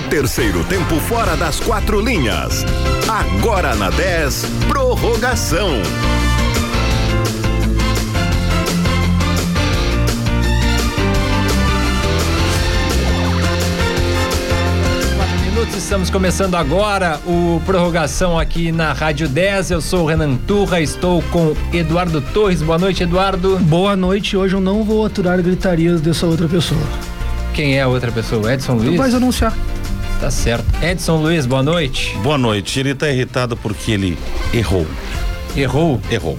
O terceiro tempo fora das quatro linhas. Agora na 10, prorrogação. minutos, estamos começando agora o prorrogação aqui na Rádio 10. Eu sou o Renan Turra, estou com Eduardo Torres. Boa noite, Eduardo. Boa noite. Hoje eu não vou aturar gritarias dessa outra pessoa. Quem é a outra pessoa? Edson Luiz? Tu vais anunciar. Tá certo. Edson Luiz, boa noite. Boa noite. Ele tá irritado porque ele errou. Errou? Errou.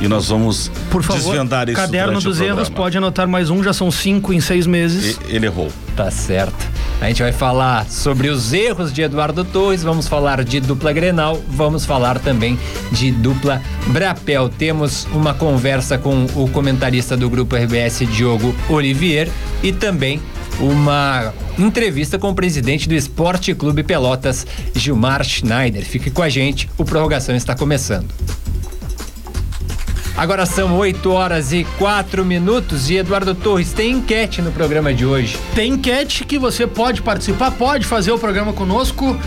E nós vamos Por favor, desvendar isso. Caderno dos erros, pode anotar mais um, já são cinco em seis meses. E, ele errou. Tá certo. A gente vai falar sobre os erros de Eduardo Torres, vamos falar de dupla Grenal, vamos falar também de dupla Brapel. Temos uma conversa com o comentarista do grupo RBS, Diogo Olivier, e também uma entrevista com o presidente do Esporte Clube Pelotas, Gilmar Schneider. Fique com a gente, o prorrogação está começando. Agora são 8 horas e 4 minutos e Eduardo Torres tem enquete no programa de hoje. Tem enquete que você pode participar, pode fazer o programa conosco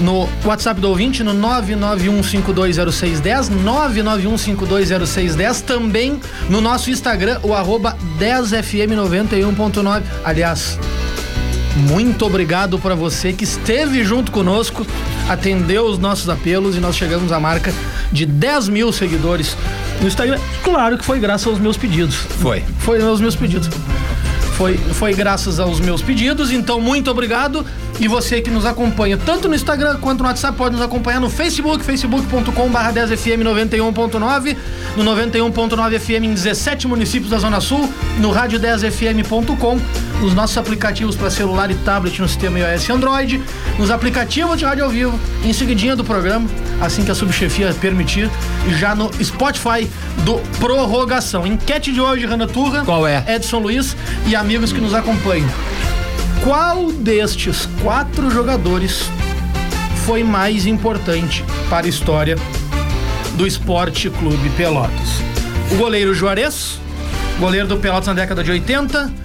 no WhatsApp do ouvinte no 991520610, 991520610, também no nosso Instagram, o arroba 10fm91.9. Aliás, muito obrigado para você que esteve junto conosco, atendeu os nossos apelos e nós chegamos à marca de 10 mil seguidores no Instagram. Claro que foi graças aos meus pedidos. Foi. Foi aos meus pedidos. Foi, foi graças aos meus pedidos, então muito obrigado. E você que nos acompanha tanto no Instagram quanto no WhatsApp pode nos acompanhar no Facebook, facebook.com.br 10fm 91.9, no 91.9 FM em 17 municípios da Zona Sul, no rádio 10fm.com, nos nossos aplicativos para celular e tablet no sistema iOS e Android, nos aplicativos de rádio ao vivo, em seguidinha do programa, assim que a subchefia permitir, e já no Spotify do Prorrogação. Enquete de hoje, Rana Turra. Qual é? Edson Luiz e amigos que nos acompanham. Qual destes quatro jogadores foi mais importante para a história do Esporte Clube Pelotas? O goleiro Juarez, goleiro do Pelotas na década de 80,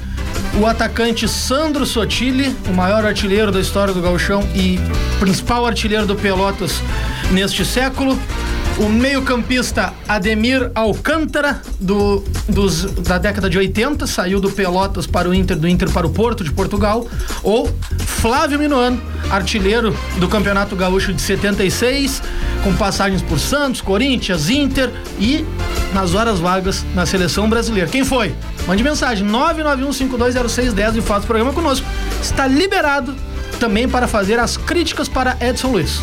o atacante Sandro Sotile, o maior artilheiro da história do Gauchão e principal artilheiro do Pelotas neste século, o meio-campista Ademir Alcântara, do, dos, da década de 80, saiu do Pelotas para o Inter, do Inter para o Porto de Portugal. Ou Flávio Minuano, artilheiro do Campeonato Gaúcho de 76, com passagens por Santos, Corinthians, Inter e nas horas vagas na seleção brasileira. Quem foi? Mande mensagem 991520610 e faça o programa conosco. Está liberado também para fazer as críticas para Edson Luiz.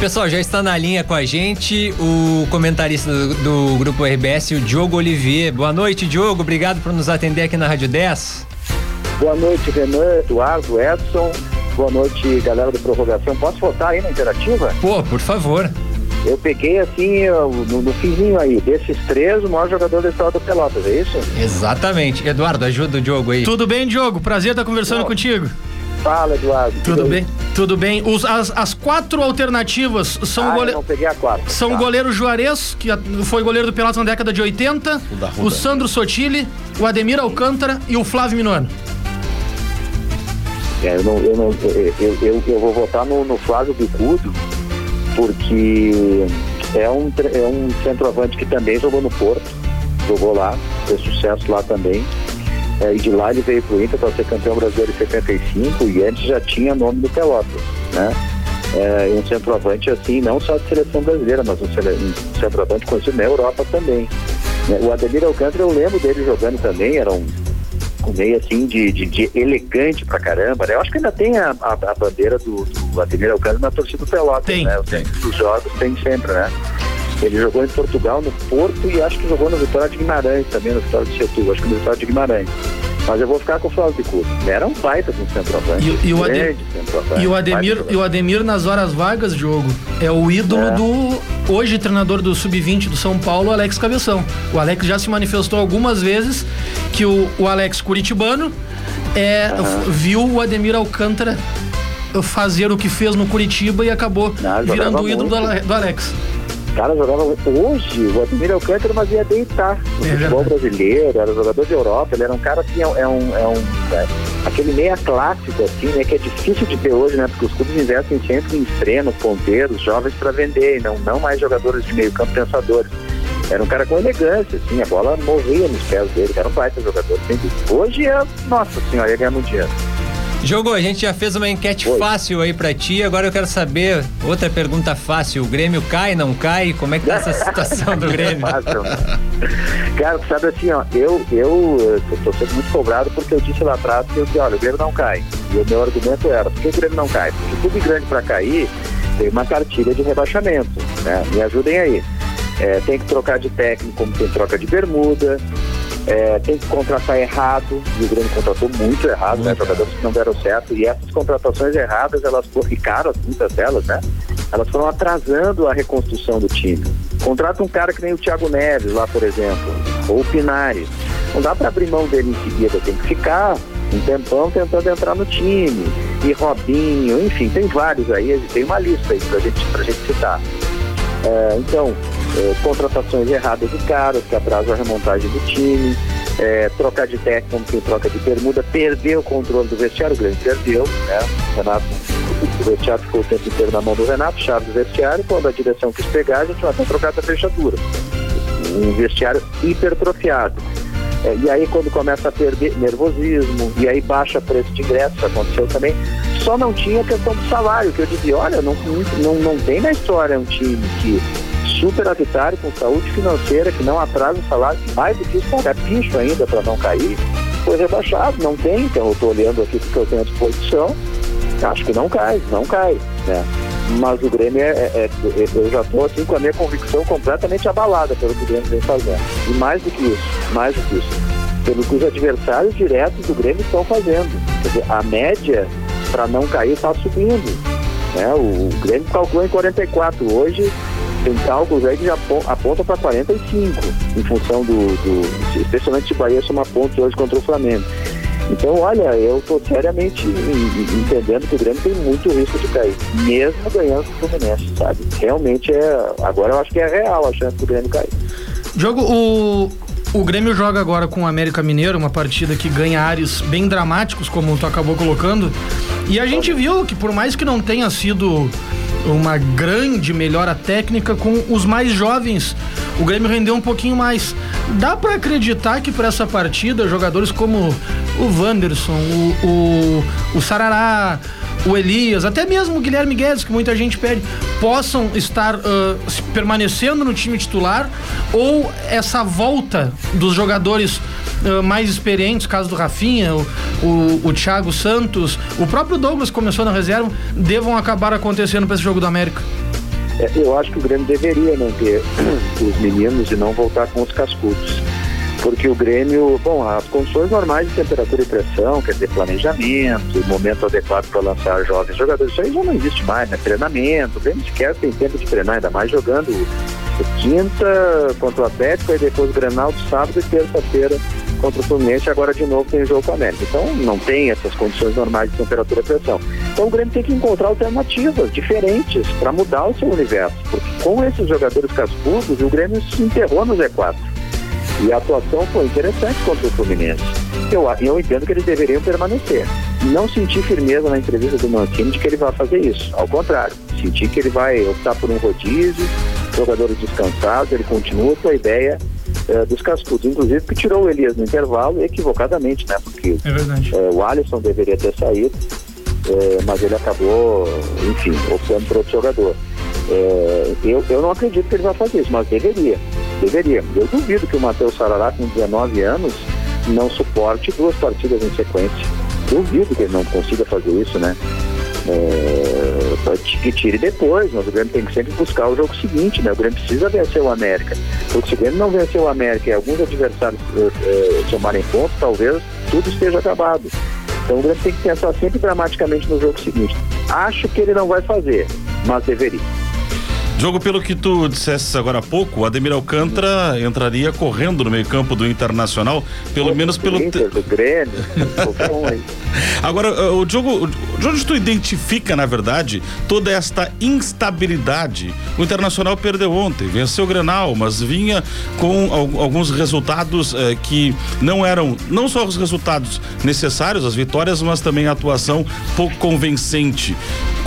Pessoal, já está na linha com a gente o comentarista do, do, Grupo RBS, o Diogo Olivier. Boa noite, Diogo. Obrigado por nos atender aqui na Rádio 10. Boa noite, Renan, Eduardo, Edson. Boa noite, galera do Prorrogação. Posso votar aí na interativa? Pô, por favor. Eu peguei assim, no, no finzinho aí, desses três, o maior jogador da história do Pelotas, é isso? Exatamente. Eduardo, ajuda o Diogo aí. Tudo bem, Diogo? Prazer estar conversando Bom. contigo. Fala, Eduardo. Tudo bem? Tudo bem. Os, as, as quatro alternativas são ah, goleiro. Não peguei a quatro. São tá. o goleiro Juarez, que foi goleiro do Pelotas na década de 80, o, o Sandro Sotile, o Ademir Alcântara e o Flávio Minuano. É, eu, não, eu, não, eu, eu, eu, vou votar no, no Flávio Bicudo, porque é um, é um centroavante que também jogou no Porto, jogou lá, fez sucesso lá também. É, e de lá ele veio para o Inter para ser campeão brasileiro em 75 e antes já tinha nome do Pelotas, né? É, um centroavante assim, não só de seleção brasileira, mas um, um centroavante conhecido na Europa também. É, o Ademir Alcântara, eu lembro dele jogando também, era um, um meio assim de, de, de, elegante pra caramba, né? Eu acho que ainda tem a, a, a bandeira do, do Ademir Alcântara na torcida do Pelotas, tem, né? Tem. Os jogos tem sempre, né? Ele jogou em Portugal, no Porto, e acho que jogou no Vitória de Guimarães também, no Vitória de Setúbal, acho que no Vitória de Guimarães. Mas eu vou ficar com o Flávio Picudo. Era um baita de um centroavante. E, e, o Ademir, e, o Ademir, e o Ademir, nas horas vagas, jogo, é o ídolo é. do hoje treinador do Sub-20 do São Paulo, Alex Cabeção. O Alex já se manifestou algumas vezes que o, o Alex Curitibano é, uhum. viu o Ademir Alcântara fazer o que fez no Curitiba e acabou Não, virando o ídolo do, do Alex caras jogavam hoje, o Ademir Alcântara, mas ia deitar no é futebol brasileiro, era jogador de Europa, ele era um cara assim, é, é um, é um é, aquele meia clássico, assim, né, que é difícil de ter hoje, né, porque os clubes investem sempre em extremos, ponteiros, jovens para vender, não, não mais jogadores de meio campo pensadores. Era um cara com elegância, assim, a bola morria nos pés dele, era um baita jogador. Hoje é, nossa senhora, ia ganhar no Jogou, a gente já fez uma enquete Oi. fácil aí pra ti, agora eu quero saber, outra pergunta fácil, o Grêmio cai, não cai? Como é que tá essa situação do Grêmio? Cara, sabe assim, ó, eu, eu, eu tô sendo muito cobrado porque eu disse lá atrás que eu disse, olha, o Grêmio não cai. E o meu argumento era, por que o Grêmio não cai? Porque clube grande pra cair tem uma cartilha de rebaixamento, né? Me ajudem aí. É, tem que trocar de técnico como tem troca de bermuda, é, tem que contratar errado, e o Grêmio contratou muito errado, né? Jogadores que não deram certo, e essas contratações erradas, elas foram, e caras, muitas delas, né? Elas foram atrasando a reconstrução do time. Contrata um cara que nem o Thiago Neves lá, por exemplo, ou o Pinares. Não dá para abrir mão dele em seguida, tem que ficar um tempão tentando entrar no time. E Robinho, enfim, tem vários aí, tem uma lista aí pra gente, pra gente citar. É, então, é, contratações erradas de caras que atrasam a remontagem do time, é, trocar de técnico quem troca de bermuda, perder o controle do vestiário, o Grêmio perdeu, né? O Renato, o vestiário ficou o tempo inteiro na mão do Renato, chave do vestiário, quando a direção quis pegar, a gente vai trocar essa fechadura. Um vestiário hipertrofiado. É, e aí quando começa a perder nervosismo, e aí baixa preço de ingresso, aconteceu também, só não tinha questão do salário, que eu dizia, olha, não, não, não tem na história um time que superavitário, com saúde financeira, que não atrasa o salário, mais do que isso, pagar picho ainda para não cair, foi rebaixado, não tem, então eu estou olhando aqui porque eu tenho à disposição, acho que não cai, não cai, né? Mas o Grêmio é, é, é eu já estou assim com a minha convicção completamente abalada pelo que o Grêmio vem fazendo. E mais do que isso, mais do que isso, pelo que os adversários diretos do Grêmio estão fazendo. Quer dizer, a média para não cair está subindo. Né? O, o Grêmio calculou em 44. Hoje tem cálculos aí que já apontam para 45, em função do, do. Especialmente se o Bahia somar pontos hoje contra o Flamengo. Então, olha, eu estou seriamente entendendo que o Grêmio tem muito risco de cair, mesmo ganhando o Fluminense, sabe? Realmente é. Agora eu acho que é real a chance do Grêmio cair. Jogo, o, o Grêmio joga agora com o América Mineiro, uma partida que ganha áreas bem dramáticos, como tu acabou colocando. E a gente viu que por mais que não tenha sido uma grande melhora técnica com os mais jovens, o Grêmio rendeu um pouquinho mais. Dá para acreditar que para essa partida jogadores como o Wanderson, o, o, o Sarará, o Elias, até mesmo o Guilherme Guedes, que muita gente pede, possam estar uh, permanecendo no time titular ou essa volta dos jogadores uh, mais experientes, caso do Rafinha, o, o, o Thiago Santos, o próprio Douglas começou na reserva, devam acabar acontecendo para esse jogo do América? É, eu acho que o Grêmio deveria manter os meninos e não voltar com os cascudos porque o Grêmio, bom, as condições normais de temperatura e pressão, quer dizer, planejamento, momento adequado para lançar jovens jogadores, isso aí já não existe mais, né? Treinamento, o Grêmio sequer tem tempo de treinar, ainda mais jogando quinta contra o Atlético e depois o Grenal de sábado e terça-feira contra o Fluminense, agora de novo tem jogo com o América. Então não tem essas condições normais de temperatura e pressão. Então o Grêmio tem que encontrar alternativas diferentes para mudar o seu universo, porque com esses jogadores cascudos, o Grêmio se enterrou no Z4. E a atuação foi interessante contra o Fluminense. Eu, eu entendo que eles deveriam permanecer. Não senti firmeza na entrevista do Mancini de que ele vai fazer isso. Ao contrário, senti que ele vai optar por um rodízio, jogadores descansados, ele continua com a ideia uh, dos cascudos. Inclusive que tirou o Elias no intervalo equivocadamente, né? Porque é uh, o Alisson deveria ter saído, uh, mas ele acabou, enfim, optando por outro jogador. eu, eu não acredito que ele vai fazer isso, mas deveria. Deveria. Eu duvido que o Matheus Sarará, com 19 anos, não suporte duas partidas em sequência. Duvido que ele não consiga fazer isso, né? É, que tire depois, mas o Grêmio tem que sempre buscar o jogo seguinte, né? O Grêmio precisa vencer o América. Porque se o Grêmio não vencer o América e alguns adversários é, é, somarem pontos, talvez tudo esteja acabado. Então o Grêmio tem que pensar sempre dramaticamente no jogo seguinte. Acho que ele não vai fazer, mas deveria. Jogo, pelo que tu disseste agora há pouco, o Ademir Alcântara entraria correndo no meio-campo do Internacional, pelo menos pelo. Inter, do Grêmio, Agora, o jogo, de onde tu identifica, na verdade, toda esta instabilidade? O Internacional perdeu ontem, venceu o Grenal, mas vinha com alguns resultados eh, que não eram, não só os resultados necessários, as vitórias, mas também a atuação pouco convincente.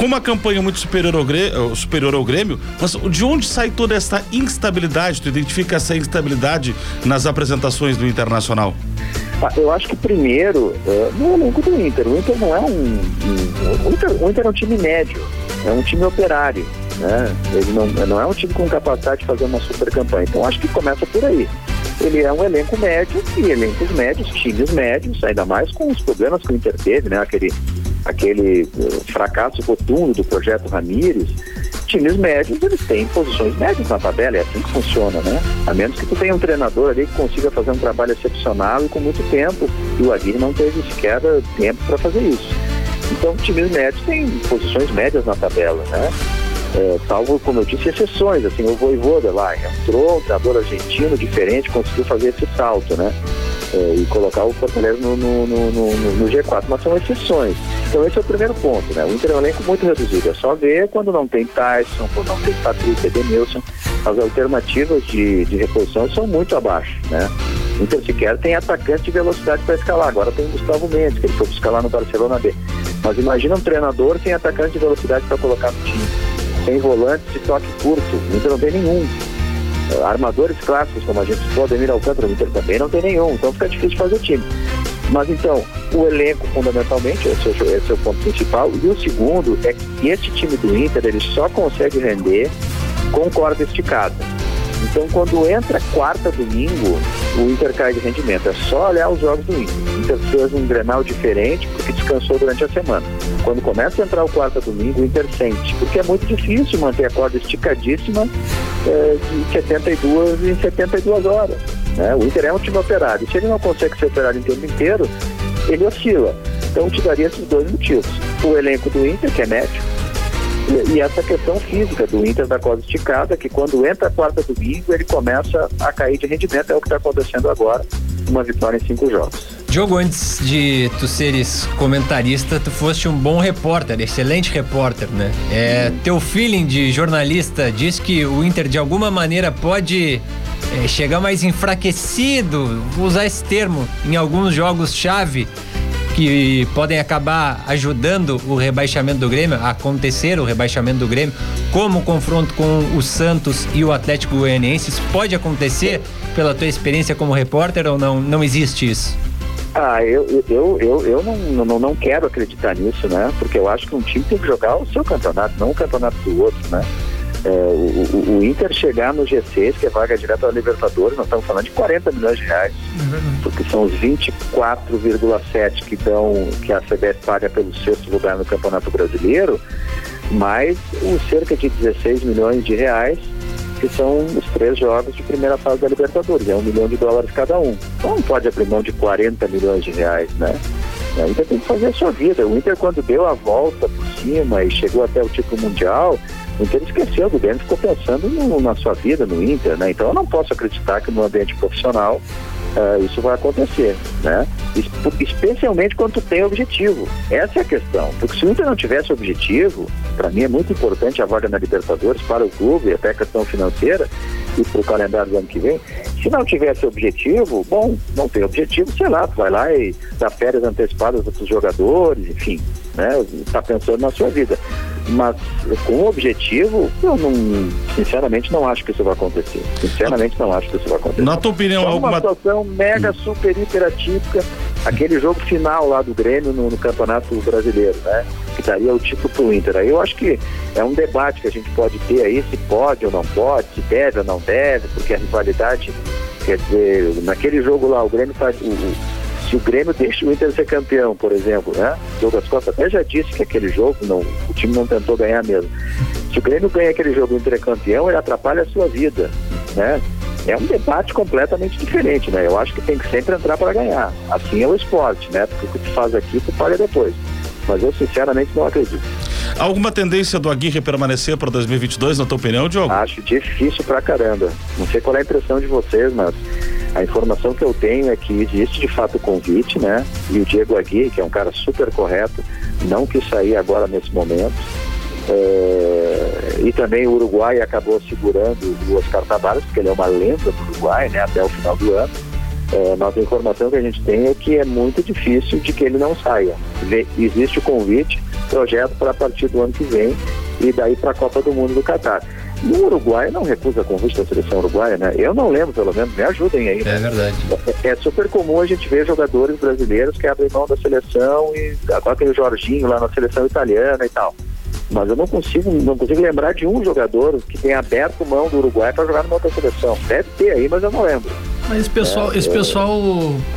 Com uma campanha muito superior ao, Grêmio, superior ao Grêmio, mas de onde sai toda essa instabilidade? Tu identifica essa instabilidade nas apresentações do Internacional? Ah, eu acho que primeiro, uh, no elenco do Inter, o Inter não é um. um o, Inter, o Inter é um time médio, é um time operário. Né? Ele não, não é um time com capacidade de fazer uma super campanha. Então acho que começa por aí. Ele é um elenco médio e elencos médios, times médios, ainda mais com os problemas que o Inter teve, né? Aquele, aquele uh, fracasso rotundo do projeto Ramírez times médios, eles têm posições médias na tabela, é assim que funciona, né? A menos que tu tenha um treinador ali que consiga fazer um trabalho excepcional e com muito tempo, e o Aguirre não teve sequer tempo para fazer isso. Então, times médios têm posições médias na tabela, né? É, salvo, como eu disse, exceções, assim, o Voivoda lá, entrou um treinador argentino diferente, conseguiu fazer esse salto, né? É, e colocar o Fortaleza no, no, no, no, G4, mas são exceções. Então esse é o primeiro ponto, né? O Inter é um elenco muito reduzido, é só ver quando não tem Tyson, quando não tem Patrick Edenilson, as alternativas de, de reposição são muito abaixo, né? O Inter sequer tem atacante de velocidade para escalar, agora tem o Gustavo Mendes, que ele foi buscar lá no Barcelona B. Mas imagina um treinador sem atacante de velocidade para colocar no time, sem volante de toque curto, o Inter não tem nenhum armadores clássicos, como a gente citou, Ademir Alcântara, o Inter também não tem nenhum, então fica difícil fazer o time. Mas então, o elenco, fundamentalmente, esse é, o, esse é o ponto principal. E o segundo é que esse time do Inter, ele só consegue render com corda esticada. Então, quando entra quarta, domingo, o Inter cai de rendimento. É só olhar os jogos do Inter. O Inter fez um Grenal diferente porque descansou durante a semana. Quando começa a entrar o quarta, domingo, o Inter sente. Porque é muito difícil manter a corda esticadíssima é, de 72 em 72 horas. Né? O Inter é um time operário. Se ele não consegue ser operário em tempo inteiro, ele oscila. Então, te daria esses dois motivos. O elenco do Inter, que é médio, e, e, essa questão física do Inter da corda esticada, que quando entra quarta domingo, ele começa a cair de rendimento, é o que está acontecendo agora, uma vitória em cinco jogos. Diogo, antes de tu seres comentarista, tu foste um bom repórter, excelente repórter, né? É. Teu feeling de jornalista diz que o Inter de alguma maneira pode é, chegar mais enfraquecido, usar esse termo, em alguns jogos-chave que podem acabar ajudando o rebaixamento do Grêmio, a acontecer o rebaixamento do Grêmio, como o confronto com o Santos e o Atlético Goianiense. Pode acontecer pela tua experiência como repórter ou não? Não existe isso? Ah, eu, eu, eu, eu não, não, não quero acreditar nisso, né? Porque eu acho que um time tem que jogar o seu campeonato, não o campeonato do outro, né? É, o, o, Inter chegar no G6, que é vaga direta da Libertadores, nós estamos falando de 40 milhões de reais, uhum. porque são os 24,7 que dão, que a CBF paga pelo sexto lugar no Campeonato Brasileiro, mais os cerca de 16 milhões de reais que são os três jogos de primeira fase da Libertadores, é um milhão de dólares cada um. Então não pode abrir mão de 40 milhões de reais, né? O Inter tem que fazer a sua vida. O Inter, quando deu a volta por cima e chegou até o título mundial, o Inter esqueceu do Grêmio, ficou pensando no, na sua vida no Inter, né? Então eu não posso acreditar que no ambiente profissional uh, isso vai acontecer, né? Especialmente quando tem objetivo. Essa é a questão. Porque se o Inter não tivesse objetivo, para mim é muito importante a vaga na Libertadores para o clube, até a questão financeira e para o calendário do ano que vem. Se não tivesse objetivo, bom, não tem objetivo, sei lá, tu vai lá e dá férias antecipadas para os jogadores, enfim, né? Está pensando na sua vida. Mas com objetivo, eu não, sinceramente não acho que isso vai acontecer. Sinceramente não acho que isso vai acontecer. Na tua opinião, é uma alguma situação mega super hiper atípica, aquele jogo final lá do Grêmio no, no Campeonato Brasileiro, né? Que daria o título pro Inter. Aí eu acho que é um debate que a gente pode ter aí, se pode ou não pode, se deve ou não deve, porque a rivalidade, quer dizer, naquele jogo lá, o Grêmio faz. O, o, se o Grêmio deixa o Inter ser campeão, por exemplo, né? Douglas Costa até já disse que aquele jogo, não, o time não tentou ganhar mesmo. Se o Grêmio ganha aquele jogo e o Inter é campeão, ele atrapalha a sua vida, né? É um debate completamente diferente, né? Eu acho que tem que sempre entrar para ganhar. Assim é o esporte, né? Porque o que tu faz aqui, tu paga depois. Mas eu sinceramente não acredito. Alguma tendência do Aguirre permanecer para 2022, na tua opinião, Diogo? Acho difícil pra caramba. Não sei qual é a impressão de vocês, mas A informação que eu tenho é que existe de fato o convite, né? E o Diego Agui, que é um cara super correto, não quis sair agora nesse momento. É, e também o Uruguai acabou segurando o Oscar Tabares, porque ele é uma lenda do Uruguai, né? Até o final do ano. É, nossa informação que a gente tem é que é muito difícil de que ele não saia. Existe o convite, projeto para a partir do ano que vem e daí para a Copa do Mundo do Catar. E o Uruguai não recusa convite da seleção uruguaia, né? Eu não lembro, pelo menos, me ajudem aí. Né? É verdade. É, é, super comum a gente ver jogadores brasileiros que abrem mão da seleção e agora aquele Jorginho lá na seleção italiana e tal. Mas eu não consigo, não consigo lembrar de um jogador que tenha aberto mão do Uruguai para jogar numa outra seleção. Deve ter aí, mas eu não lembro. Mas esse pessoal, é, esse pessoal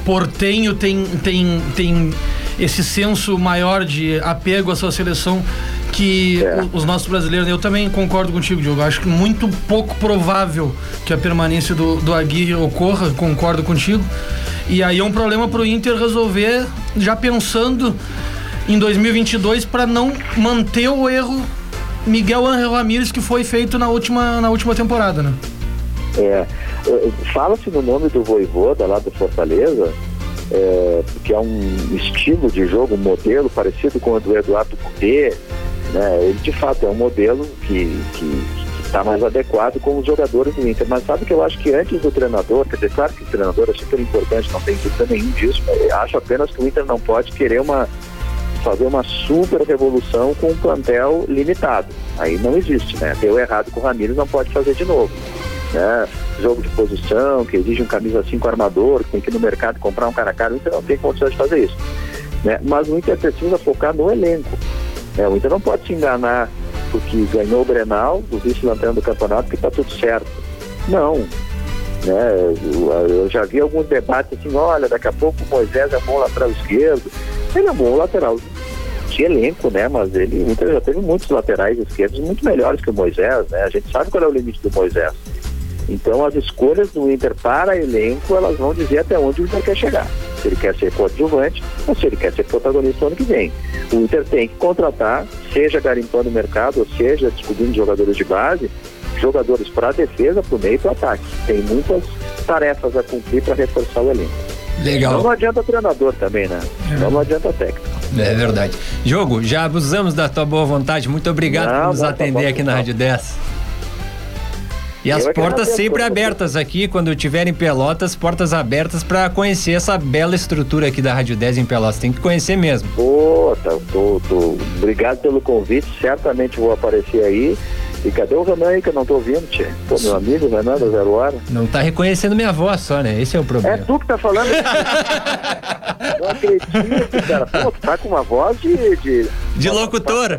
portenho tem, tem, tem esse senso maior de apego à sua seleção que é. os nossos brasileiros. Eu também concordo contigo, Diogo. Acho que muito pouco provável que a permanência do, do Aguirre ocorra, concordo contigo. E aí é um problema para o Inter resolver, já pensando em 2022, para não manter o erro Miguel Angel Ramírez que foi feito na última, na última temporada, né? É, Fala-se no nome do Voivoda lá do Fortaleza, é, que é um estilo de jogo, um modelo parecido com o do Eduardo Cudê, né? Ele de fato é um modelo que, que está mais adequado com os jogadores do Inter. Mas sabe que eu acho que antes do treinador, quer dizer, claro que o treinador é super importante, não tem dúvida nenhum disso. Acho apenas que o Inter não pode querer uma fazer uma super revolução com um plantel limitado. Aí não existe, né? Deu errado com o Ramires, não pode fazer de novo né? Jogo de posição, que exige um camisa 5 armador, que tem que ir no mercado comprar um cara caro, o Inter não tem condições de fazer isso. Né? Mas o Inter precisa focar no elenco. Né? O Inter não pode se enganar porque ganhou o Brenal, o vice-lanterna do campeonato, que está tudo certo. Não. Né? Eu já vi alguns debates assim, olha, daqui a pouco o Moisés é bom lateral esquerdo. Ele é bom lateral elenco, né? Mas ele, o Inter já teve muitos laterais esquerdos muito melhores que o Moisés, né? A gente sabe qual é o limite do Moisés. Então as escolhas do Inter para elenco, elas vão dizer até onde o Inter quer chegar. Se ele quer ser coadjuvante ou se ele quer ser protagonista no ano que vem. O Inter tem que contratar, seja garimpando o mercado, ou seja descobrindo jogadores de base, jogadores para defesa, para o meio e para o ataque. Tem muitas tarefas a cumprir para reforçar o elenco. Legal. Então não adianta treinador também, né? É. Então não adianta técnico. É verdade. Jogo, já abusamos da tua boa vontade. Muito obrigado não, por nos tá atender tá aqui na Rádio 10. E as portas sempre abertas aqui, quando tiverem Pelotas, portas abertas para conhecer essa bela estrutura aqui da Rádio 10 em Pelotas. Tem que conhecer mesmo. Pô, tá, tô, tô. Obrigado pelo convite, certamente vou aparecer aí. E cadê o Renan aí que eu não tô ouvindo, tchê? Pô, meu amigo Renan da Zero Hora. Não tá reconhecendo minha voz só, né? Esse é o problema. É tu que tá falando? não acredito, cara. Pô, tu tá com uma voz de... De, de locutor.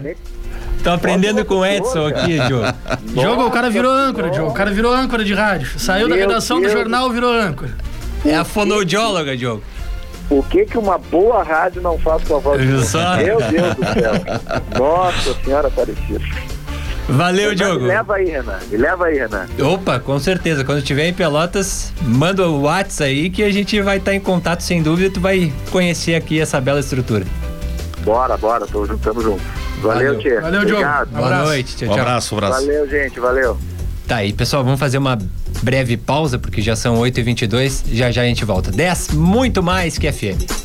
Tô aprendendo com o Edson aqui, Diogo. Jogo, o cara virou âncora, Diogo. O cara virou âncora de rádio. Saiu Meu da redação Deus. do jornal, virou âncora. É a fonoaudióloga, Diogo. O que que uma boa rádio não faz com a voz do Meu Deus do céu. Nossa Senhora Aparecida. Valeu, Renan, Diogo. Me leva aí, Renan. Me leva aí, Renan. Opa, com certeza. Quando estiver em Pelotas, manda o WhatsApp aí que a gente vai estar em contato sem dúvida. Tu vai conhecer aqui essa bela estrutura. Bora, bora. Tô juntando junto. Valeu, Tia. Valeu, Diogo. Boa noite. Tchau, tchau. Um abraço, um abraço. Valeu, gente. Valeu. Tá aí, pessoal, vamos fazer uma breve pausa, porque já são 8h22. Já já a gente volta. 10, muito mais que FM.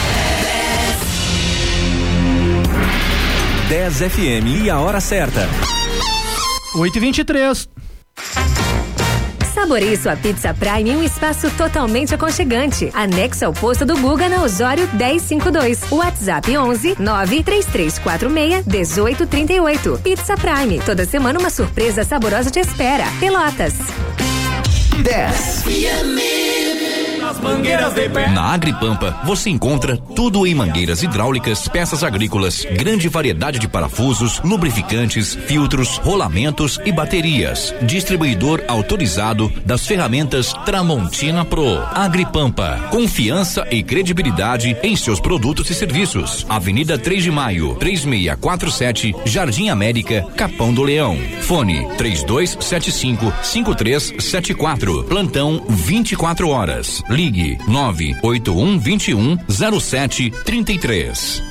10 FM e a hora certa. 8h23. Saboreie sua pizza Prime em um espaço totalmente aconchegante. Anexo ao posto do Guga na Osório 1052. WhatsApp 11 93346 1838. Pizza Prime. Toda semana uma surpresa saborosa te espera. Pelotas. 10. As mangueiras de pé. Na Agripampa, você encontra tudo em mangueiras hidráulicas, peças agrícolas, grande variedade de parafusos, lubrificantes, filtros, rolamentos e baterias. Distribuidor autorizado das ferramentas Tramontina Pro. Agripampa, confiança e credibilidade em seus produtos e serviços. Avenida 3 de Maio, 3647, Jardim América, Capão do Leão. Fone 3275 5374. Plantão 24 horas. Ligue 98121 0733. Um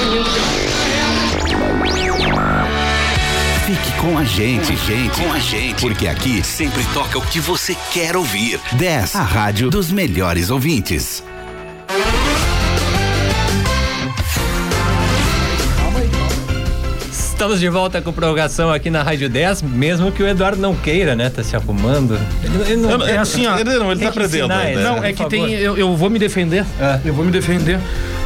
Fique com a gente, gente, com a gente, porque aqui sempre toca o que você quer ouvir. 10, a rádio dos melhores ouvintes. Estamos de volta com prorrogação aqui na Rádio 10, mesmo que o Eduardo não queira, né? Tá se arrumando. Ele, ele não, É assim, ó. Ele não, ele tá que aprendendo ensinar ainda. ele. Não, é que favor. tem. Eu, eu vou me defender. É. Eu vou me defender.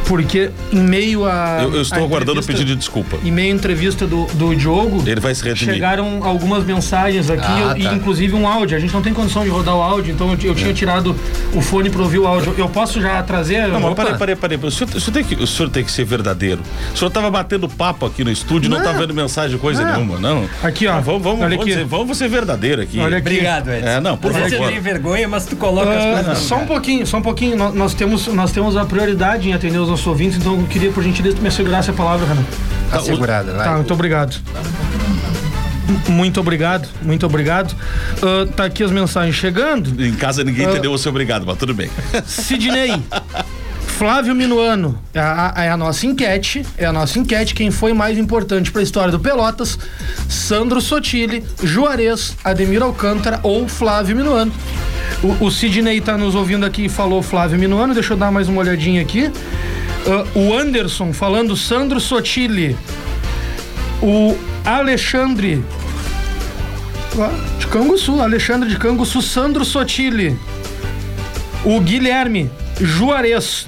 Porque em meio a. Eu, eu estou a aguardando o pedido de desculpa. Em meio à entrevista do, do Diogo. Ele vai se redimir. Chegaram algumas mensagens aqui, Ah, e tá. inclusive um áudio. A gente não tem condição de rodar o áudio, então eu, eu tinha tirado o fone para ouvir o áudio. Eu posso já trazer? Não, mas peraí, peraí, peraí. O senhor, o, senhor tem que, o senhor tem que ser verdadeiro. O senhor tava batendo papo aqui no estúdio, não, Não. tá vendo mensagem, coisa Não. nenhuma, não. Aqui, ó. Ah, vamos, vamos, Olha vamos, aqui. ser, vamos ser verdadeiro aqui. Olha aqui. Obrigado, Edson. É, não, por favor. Você tem vergonha, mas tu coloca as Ah, coisas. só um pouquinho, só um pouquinho. Nós, nós temos, nós temos a prioridade em atender os nossos ouvintes, então eu queria, por gentileza, que me segurasse a palavra, Renan. Tá segurada, vai. Tá, muito obrigado. Muito obrigado, muito obrigado. Ah, tá aqui as mensagens chegando. Em casa ninguém Ah. entendeu o seu obrigado, mas tudo bem. Sidney. Flávio Minuano, é a, a- é a nossa enquete, é a nossa enquete, quem foi mais importante para a história do Pelotas, Sandro Sotile, Juarez, Ademir Alcântara ou Flávio Minuano. O, o Sidney tá nos ouvindo aqui e falou Flávio Minuano, deixa eu dar mais uma olhadinha aqui. Ah, o Anderson falando Sandro Sotile. O Alexandre ah, de Canguçu, Alexandre de Canguçu, Sandro Sotile. O Guilherme Juarez,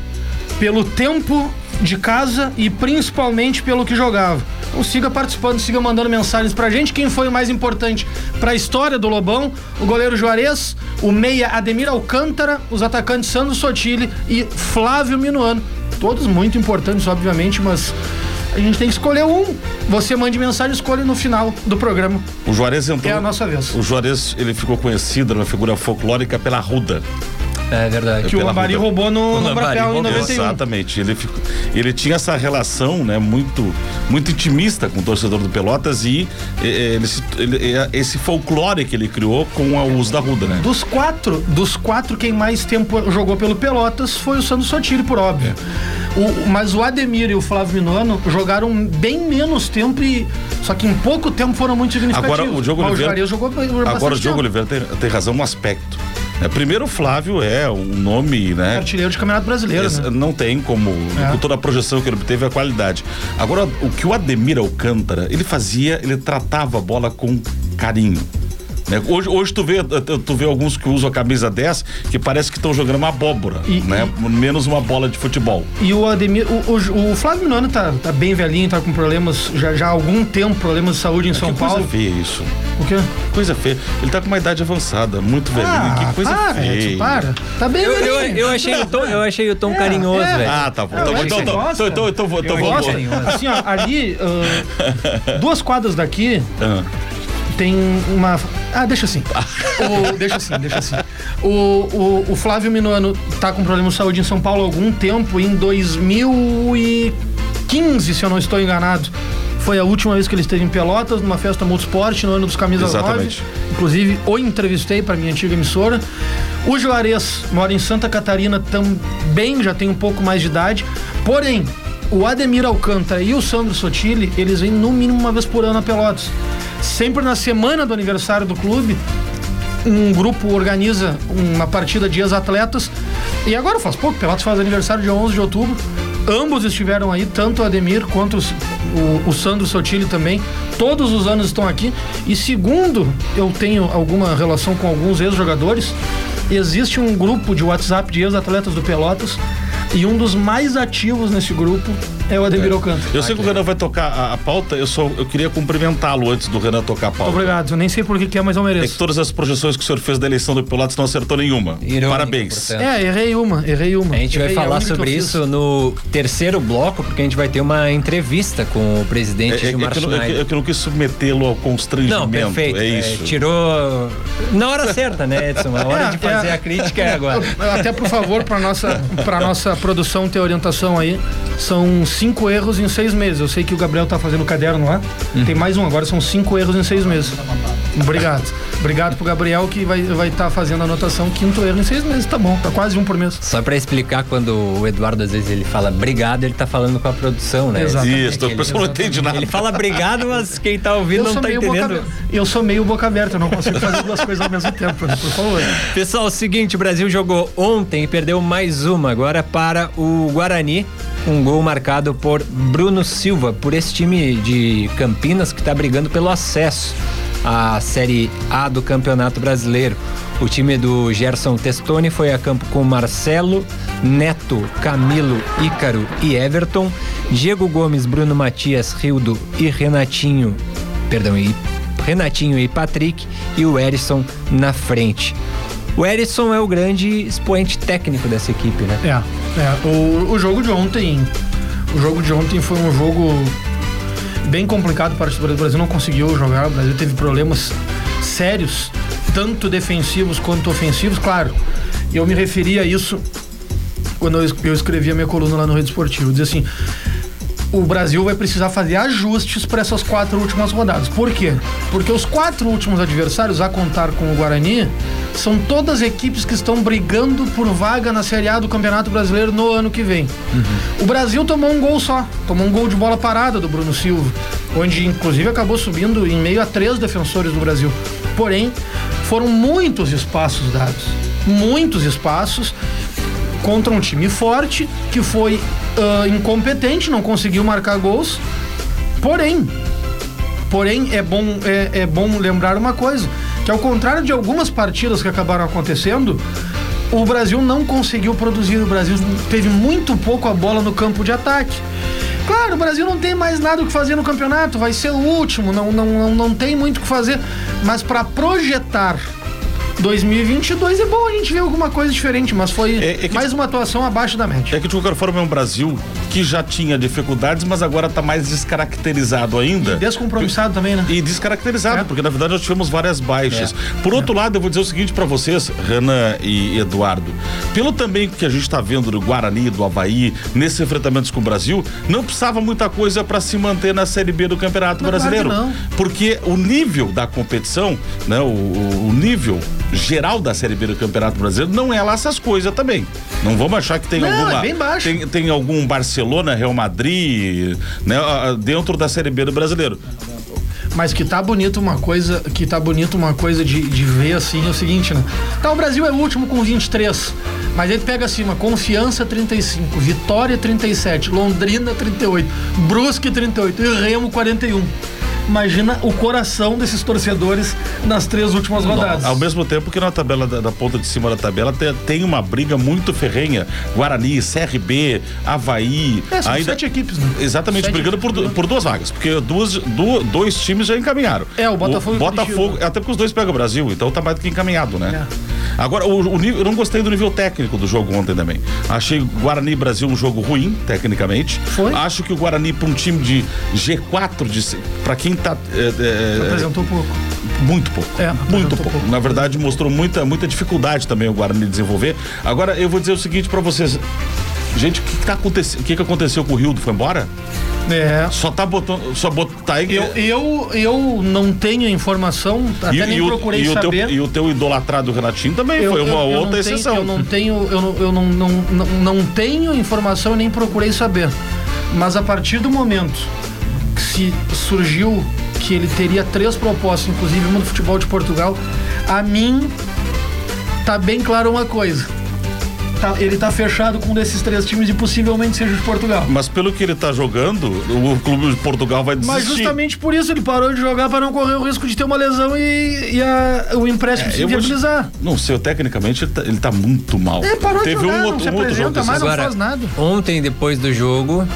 pelo tempo de casa e principalmente pelo que jogava. Então siga participando, siga mandando mensagens pra gente. Quem foi o mais importante pra história do Lobão? O goleiro Juarez, o meia Ademir Alcântara, os atacantes Sandro Sotile e Flávio Minuano. Todos muito importantes, obviamente, mas a gente tem que escolher um. Você mande mensagem, escolha no final do programa. O Juarez entrou. É a nossa vez. O Juarez, ele ficou conhecido, uma figura folclórica pela Ruda. É verdade. Que o Lambari Ruda. roubou no, no Brapel em roubou. 91. Exatamente. Ele, ficou- ele tinha essa relação, né, muito, muito intimista com o torcedor do Pelotas e ele ele- esse folclore que ele criou com o uso da Ruda, né? Dos quatro, dos quatro, quem mais tempo jogou pelo Pelotas foi o Sandro Sotiri, por óbvio. O- mas o Ademir e o Flávio Minuano jogaram bem menos tempo e. Só que em pouco tempo foram muito significativos. Agora o Diogo Oliveira. Jogou agora o Diogo tempo. Oliveira tem, tem razão no aspecto. É, primeiro, o Flávio é um nome, né? Artilheiro de Campeonato Brasileiro, Esse- né? Não tem como, É. com toda a projeção que ele obteve, a qualidade. Agora, o que o Ademir Alcântara, ele fazia, ele tratava a bola com carinho. Né? Hoje, hoje tu, vê, tu vê alguns que usam a camisa 10 que parece que estão jogando uma abóbora, E- né? Menos uma bola de futebol. E o Ademir, o, o- o Flávio Minuano tá, tá bem velhinho, tá com problemas já, já há algum tempo, problemas de saúde em São É que coisa Paulo. feia isso. O quê? Coisa feia. Ele tá com uma idade avançada, muito velhinho. Ah, que coisa para, feia. Edson, para. Tá bem Eu, eu, velhinho. eu achei o tom, eu achei o tom carinhoso, é. velho. Ah, tá bom. Eu Então, que então, então, então, então, vou- então Eu vamos. gosto. carinhoso. Assim, ó, ali, ah, duas quadras daqui, Ah, tem uma. Ah, deixa assim. O- deixa assim, deixa assim. O, o, o Flávio Minuano tá com problema de saúde em São Paulo há algum tempo, em 2015, se eu não estou enganado. Foi a última vez que ele esteve em Pelotas, numa festa multisport, no ano dos camisas Exatamente. 9. Inclusive, o entrevistei para minha antiga emissora. O Juarez mora em Santa Catarina também, já tem um pouco mais de idade. Porém, o Ademir Alcântara e o Sandro Sotile, eles vêm no mínimo uma vez por ano a Pelotas. Sempre na semana do aniversário do clube, um grupo organiza uma partida de ex-atletas. E agora faz pouco, Pelotas faz aniversário dia 11 de outubro. Ambos estiveram aí, tanto o Ademir quanto os- o, o Sandro Sotile também. Todos os anos estão aqui. E segundo eu tenho alguma relação com alguns ex-jogadores, existe um grupo de WhatsApp de ex-atletas do Pelotas. E um dos mais ativos nesse grupo é o Ademir Alcântara. Eu sei que o Renan vai tocar a, a pauta, eu só eu queria cumprimentá-lo antes do Renan tocar a pauta. Obrigado. Eu nem sei por que, que é, mas eu É que mereço. todas as projeções que o senhor fez da eleição do Pelotas não acertou nenhuma. Irônico, Parabéns. portanto. É, errei uma, errei uma. A gente vai Errei, é a falar sobre eu isso no terceiro bloco, porque a gente vai ter uma entrevista com o presidente É, é, é, Gilmar eu, é, que, é que eu não quis submetê-lo ao constrangimento. Não, perfeito. É É, isso. tirou na hora certa, né, Edson? A hora É, de fazer é. a crítica é agora. Até por favor, para nossa para nossa produção ter orientação aí, são cinco erros em seis meses. Eu sei que o Gabriel tá fazendo caderno lá. Tem mais um, agora são cinco erros em seis meses. Obrigado. Obrigado pro Gabriel que vai estar vai tá fazendo a anotação. Quinto erro em seis meses, tá bom. Tá quase um por mês. Só pra explicar, quando o Eduardo às vezes ele fala obrigado, ele tá falando com a produção, né? Exato. Isso, a pessoa não entende nada. Ele fala obrigado, mas quem tá ouvindo Eu não tá boca, entendendo. aberta. eu sou meio boca aberta, eu não consigo fazer duas coisas ao mesmo tempo, por favor. Pessoal, é o seguinte, o Brasil jogou ontem e perdeu mais uma, agora para o Guarani. Um gol marcado por Bruno Silva, por esse time de Campinas que está brigando pelo acesso à Série A do Campeonato Brasileiro. O time do Gerson Testoni foi a campo com Marcelo, Neto, Camilo, Ícaro e Everton, Diego Gomes, Bruno Matias, Rildo e Renatinho, perdão, e Renatinho e Patrick e o Erisson na frente. O Erisson é o grande expoente técnico dessa equipe, né? É, é. O, o jogo de ontem. O jogo de ontem foi um jogo bem complicado para o Brasil. Não conseguiu jogar, o Brasil teve problemas sérios, tanto defensivos quanto ofensivos. Claro, eu me referi a isso quando eu es- eu escrevi a minha coluna lá no Rede Esportivo. Diz assim. O Brasil vai precisar fazer ajustes para essas quatro últimas rodadas. Por quê? Porque os quatro últimos adversários, a contar com o Guarani, são todas equipes que estão brigando por vaga na Série A do Campeonato Brasileiro no ano que vem. O Brasil tomou um gol só, tomou um gol de bola parada do Bruno Silva, onde inclusive acabou subindo em meio a três defensores do Brasil. Porém, foram muitos espaços dados, muitos espaços contra um time forte que foi ah, incompetente, não conseguiu marcar gols. Porém, porém é bom é, é bom lembrar uma coisa, que ao contrário de algumas partidas que acabaram acontecendo, o Brasil não conseguiu produzir, o Brasil teve muito pouco a bola no campo de ataque. Claro, o Brasil não tem mais nada o que fazer no campeonato, vai ser o último, não, não, não, não tem muito o que fazer. Mas para projetar 2022 é bom a gente ver alguma coisa diferente, mas foi É- é que- mais uma atuação abaixo da média. É que de qualquer forma é um Brasil que já tinha dificuldades, mas agora está mais descaracterizado ainda. Descompromissado também, né? E descaracterizado, É. porque na verdade nós tivemos várias baixas. Por outro lado, eu vou dizer o seguinte para vocês, Renan e Eduardo. Pelo também que a gente está vendo do Guarani, do Havaí, nesses enfrentamentos com o Brasil, não precisava muita coisa para se manter na Série B do Campeonato claro Brasileiro. que não. Porque o nível da competição, né, o- o nível geral da Série B do Campeonato Brasileiro não é lá essas coisas também. Não vamos achar que tem Não, alguma. é bem baixo. Tem, tem algum Barcelona, Real Madrid, né, dentro da Série B do Brasileiro. Mas que tá bonito uma coisa, que tá bonito uma coisa de, de ver assim é o seguinte, né? Tá, o Brasil é o último com 23. Mas tu pega assim, uma Confiança 35, Vitória 37, Londrina 38, Brusque 38 e Remo 41. Imagina o coração desses torcedores nas três últimas rodadas. Ao mesmo tempo que na tabela da, da ponta de cima da tabela tem, tem uma briga muito ferrenha. Guarani, CRB, Havaí. É, são sete equipes, né? Exatamente, Sete brigando por, du- por duas vagas. Porque duas, du- dois times já encaminharam. É, o Botafogo e o Botafogo, Curitiba. até porque os dois pegam o Brasil, então tá mais do que encaminhado, né? É. Agora, o, o nível, eu não gostei do nível técnico do jogo ontem também. Achei Guarani e Brasil um jogo ruim, tecnicamente. Foi. Acho que o Guarani, para um time de G4, de, para quem tá. é, é, Apresentou pouco. muito pouco. É, muito pouco. pouco. Na verdade, mostrou muita, muita dificuldade também o Guarani de desenvolver. Agora, eu vou dizer o seguinte pra vocês. Gente, o que, que tá acontecendo? O que, que aconteceu com o Rildo? Foi embora? É. Só tá botando. Só botar aí. Eu, eu, eu não tenho informação, até nem o- procurei e o saber. Teu, e o teu idolatrado Renatinho também Eu- foi uma eu- outra não tenho- exceção. eu não tenho, eu não, eu não, não, não, não tenho informação e nem procurei saber. Mas a partir do momento que se surgiu que ele teria três propostas, inclusive uma do futebol de Portugal, A mim tá bem claro uma coisa. Tá- ele tá fechado com um desses três times e possivelmente seja o de Portugal. Mas pelo que ele tá jogando, o clube de Portugal vai desistir. Mas justamente por isso ele parou de jogar para não correr o risco de ter uma lesão e, e a- o empréstimo se É, vou te- viabilizar. Não sei, tecnicamente ele tá, ele tá muito mal. É, parou de Teve jogar, um, não outro- se um outro jogo mais, não Agora, faz nada. ontem, depois do jogo,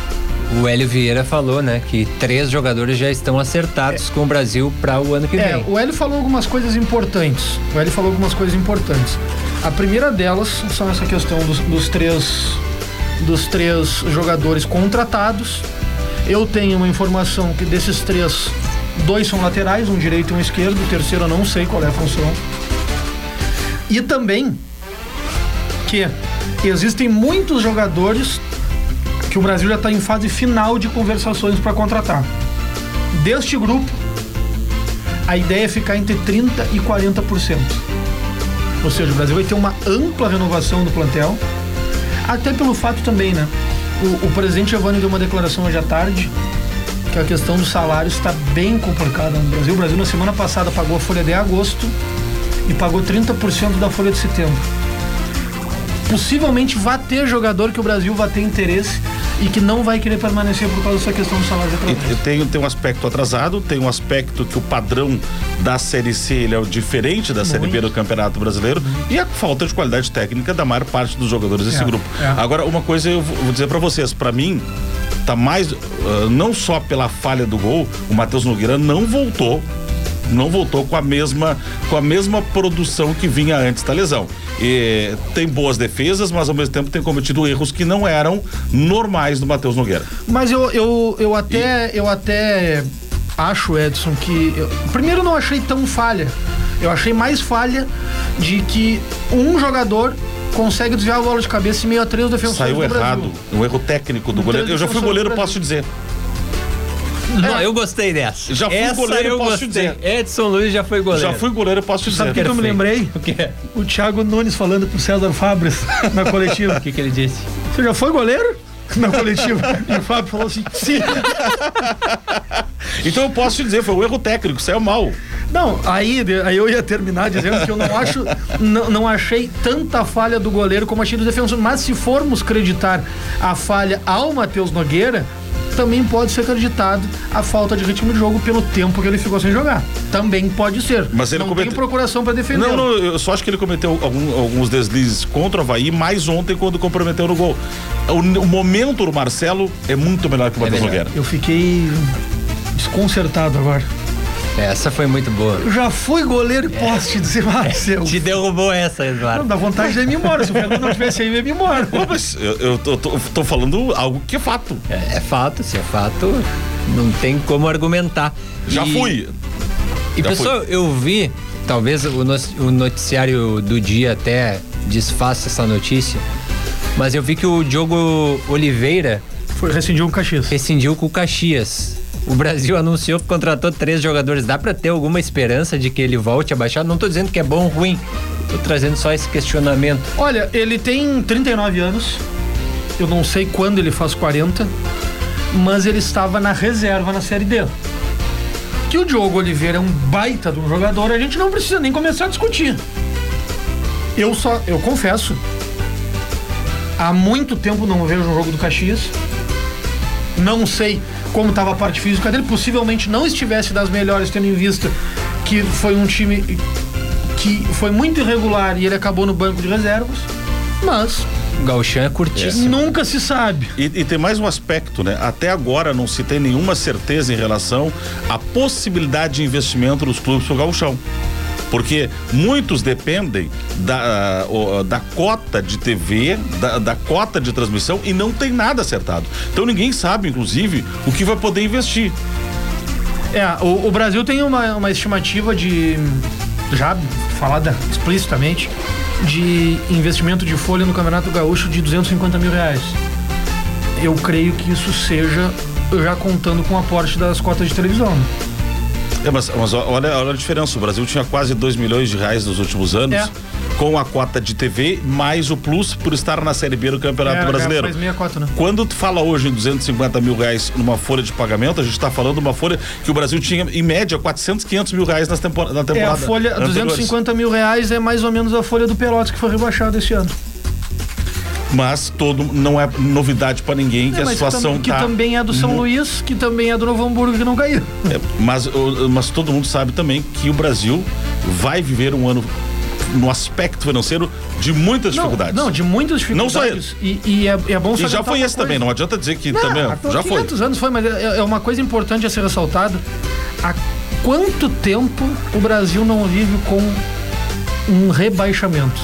o Hélio Vieira falou, né, que três jogadores já estão acertados com o Brasil para o ano que É, vem. o Hélio falou algumas coisas importantes. O Hélio falou algumas coisas importantes. A primeira delas são essa questão dos, dos três dos três jogadores contratados. Eu tenho uma informação que desses três, dois são laterais, um direito e um esquerdo, o terceiro eu não sei qual é a função. E também que existem muitos jogadores que o Brasil já está em fase final de conversações para contratar. Deste grupo, a ideia é ficar entre 30% e 40%. Ou seja, o Brasil vai ter uma ampla renovação do plantel, até pelo fato também, né? O, o presidente Giovanni deu uma declaração hoje à tarde que a questão dos salários está bem complicada no Brasil. O Brasil, na semana passada, pagou a folha de agosto e pagou 30% da folha de setembro. Possivelmente vai ter jogador que o Brasil vai ter interesse e que não vai querer permanecer por causa dessa questão E- atrasados. e Tem, tem um aspecto atrasado, tem um aspecto que o padrão da Série C ele é o diferente da Série B do Campeonato Brasileiro e a falta de qualidade técnica da maior parte dos jogadores desse É, grupo. é. Agora, uma coisa eu vou dizer pra vocês, pra mim, tá mais, ah, não só pela falha do gol, o Matheus Nogueira não voltou não voltou com a mesma com a mesma produção que vinha antes da lesão. E tem boas defesas, mas ao mesmo tempo tem cometido erros que não eram normais do Matheus Nogueira. Mas eu, eu, eu até eu até acho, Edson, que. eu- primeiro não achei tão falha. Eu achei mais falha de que um jogador consegue desviar a bola de cabeça em meio a três defensores Saiu do errado, Brasil. um erro técnico do goleiro. Eu já fui goleiro, posso te dizer. Não, eu gostei dessa. Já fui Essa goleiro, eu posso te gostei. dizer. Edson Luiz já foi goleiro. Já fui goleiro, posso te dizer. Sabe o que, que eu me lembrei? O quê? O Thiago Nunes falando pro César Fabres na coletiva. O que, que ele disse? Você já foi goleiro? Na coletiva. E o Fábio falou assim: sim. Então eu posso te dizer, foi um erro técnico, saiu mal. Não, aí, aí eu ia terminar dizendo que eu não acho, não, não achei tanta falha do goleiro como achei do defensor. Mas se formos creditar a falha ao Matheus Nogueira, também pode ser acreditado a falta de ritmo de jogo pelo tempo que ele ficou sem jogar. Também pode ser. Mas ele não comete- tem procuração para defender. Não, não, eu só acho que ele cometeu algum- alguns deslizes contra o Havaí, mais ontem quando comprometeu no gol. O, o momento do Marcelo é muito melhor que o Matheus melhor. Nogueira. Eu fiquei desconcertado agora. Essa foi muito boa. Eu já fui goleiro e posso te dizer, Marcelo. Te derrubou essa, Não, Eduardo. dá vontade de ir embora. Se o Fernando não tivesse aí, eu ia me embora. Pô, mas eu, eu tô, tô- tô falando algo que é fato. É, é fato, se é fato, não tem como argumentar. Já E- fui. E Já pessoal, eu vi, talvez o, no- o noticiário do dia até desfaça essa notícia, mas eu vi que o Diogo Oliveira Foi rescindiu um Caxias. rescindiu com o Caxias. O Brasil anunciou que contratou três jogadores. Dá pra ter alguma esperança de que ele volte a baixar? Não tô dizendo que é bom ou ruim. Tô trazendo só esse questionamento. Olha, ele tem 39 anos. Eu não sei quando ele faz 40, mas ele estava na reserva na Série D. Que o Diogo Oliveira é um baita de um jogador, a gente não precisa nem começar a discutir. Eu só, eu confesso, há muito tempo não vejo um jogo do Caxias. Não sei como estava a parte física dele, possivelmente não estivesse das melhores, tendo em vista que foi um time que foi muito irregular e ele acabou no banco de reservas. Mas O Galchão é curtíssimo. nunca se sabe. E, e tem mais um aspecto, né? Até agora não se tem nenhuma certeza em relação à possibilidade de investimento dos clubes pro gauchão. Porque muitos dependem da, o- da cota de TV, da, da cota de transmissão e não tem nada acertado. Então ninguém sabe, inclusive, o que vai poder investir. É, o, o Brasil tem uma, uma estimativa de. Já falada explicitamente, de investimento de folha no Campeonato Gaúcho de 250 mil reais. Eu creio que isso seja já contando com o aporte das cotas de televisão. né? É, mas, mas olha, olha a diferença. O Brasil tinha quase 2 milhões de reais nos últimos anos. É. Com a cota de TV, mais o plus por estar na Série B do Campeonato É, Brasileiro. faz meia cota, né? Quando tu fala hoje em 250 mil reais numa folha de pagamento, a gente está falando de uma folha que o Brasil tinha, em média, 400, 500 mil reais nas tempor na É, temporada. a folha, anteriores. 250 mil reais é mais ou menos a folha do Pelotas que foi rebaixado esse ano. Mas todo não é novidade para ninguém que É, a mas situação tam- que tá também é do São mu- Luís, que também é do Novo Hamburgo que não caiu. É, mas, mas todo mundo sabe também que o Brasil vai viver um ano no aspecto financeiro de muitas Não, dificuldades. não, de muitas Não só dificuldades. E, e é, é bom E já foi esse também, coisa. não adianta dizer que Não, também há já foi. 500 anos foi, mas é, é uma coisa importante a ser ressaltada. Há quanto tempo o Brasil não vive com um rebaixamento?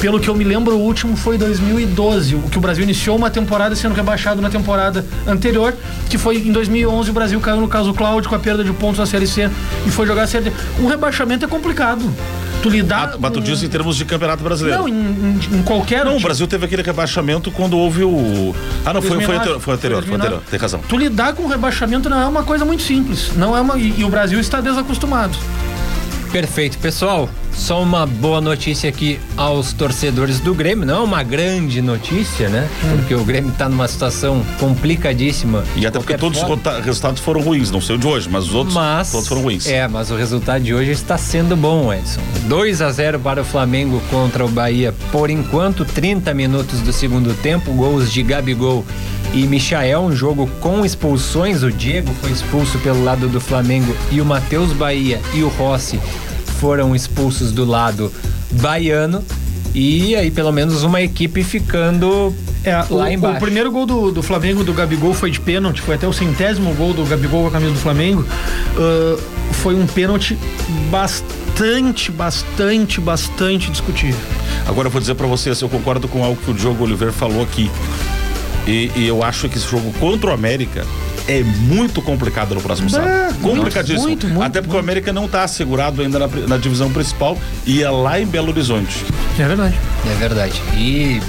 Pelo que eu me lembro, o último foi 2012, o que o Brasil iniciou uma temporada sendo rebaixado na temporada anterior, que foi em 2011 o Brasil caiu no caso Cláudio com a perda de pontos na Série C e foi jogar a Série D. Um rebaixamento é complicado. Tu lidar Ah, mas tu diz em termos de campeonato brasileiro. Não, em, em- em qualquer Não, o tipo- Brasil teve aquele rebaixamento quando houve o. Ah, não, foi, foi, 2009, anterior, foi anterior, foi 2009. anterior, tem razão. Tu lidar com o rebaixamento não é uma coisa muito simples. Não é uma, e, e o Brasil está desacostumado. Perfeito, pessoal. Só uma boa notícia aqui aos torcedores do Grêmio. Não é uma grande notícia, né? Porque o Grêmio tá numa situação complicadíssima. E até porque todos os forma. conta- resultados foram ruins, não sei o de hoje, mas os outros Mas, todos foram ruins. É, mas o resultado de hoje está sendo bom, Edson. 2 a 0 para o Flamengo contra o Bahia. Por enquanto, 30 minutos do segundo tempo, gols de Gabigol e Michael, um jogo com expulsões. O Diego foi expulso pelo lado do Flamengo e o Matheus Bahia e o Rossi foram expulsos do lado baiano. E aí, pelo menos, uma equipe ficando É, lá o, embaixo. o primeiro gol do, do Flamengo, do Gabigol, foi de pênalti. Foi até o centésimo gol do Gabigol com a camisa do Flamengo. Ah, foi um pênalti bastante, bastante, bastante discutível. Agora eu vou dizer pra vocês, eu concordo com algo que o Diogo Oliveira falou aqui. E, e eu acho que esse jogo contra o América é muito complicado no próximo sábado. É, Complicadíssimo. muito, muito, Até porque o América não está assegurado ainda na, na divisão principal e é lá em Belo Horizonte. É verdade. É verdade. E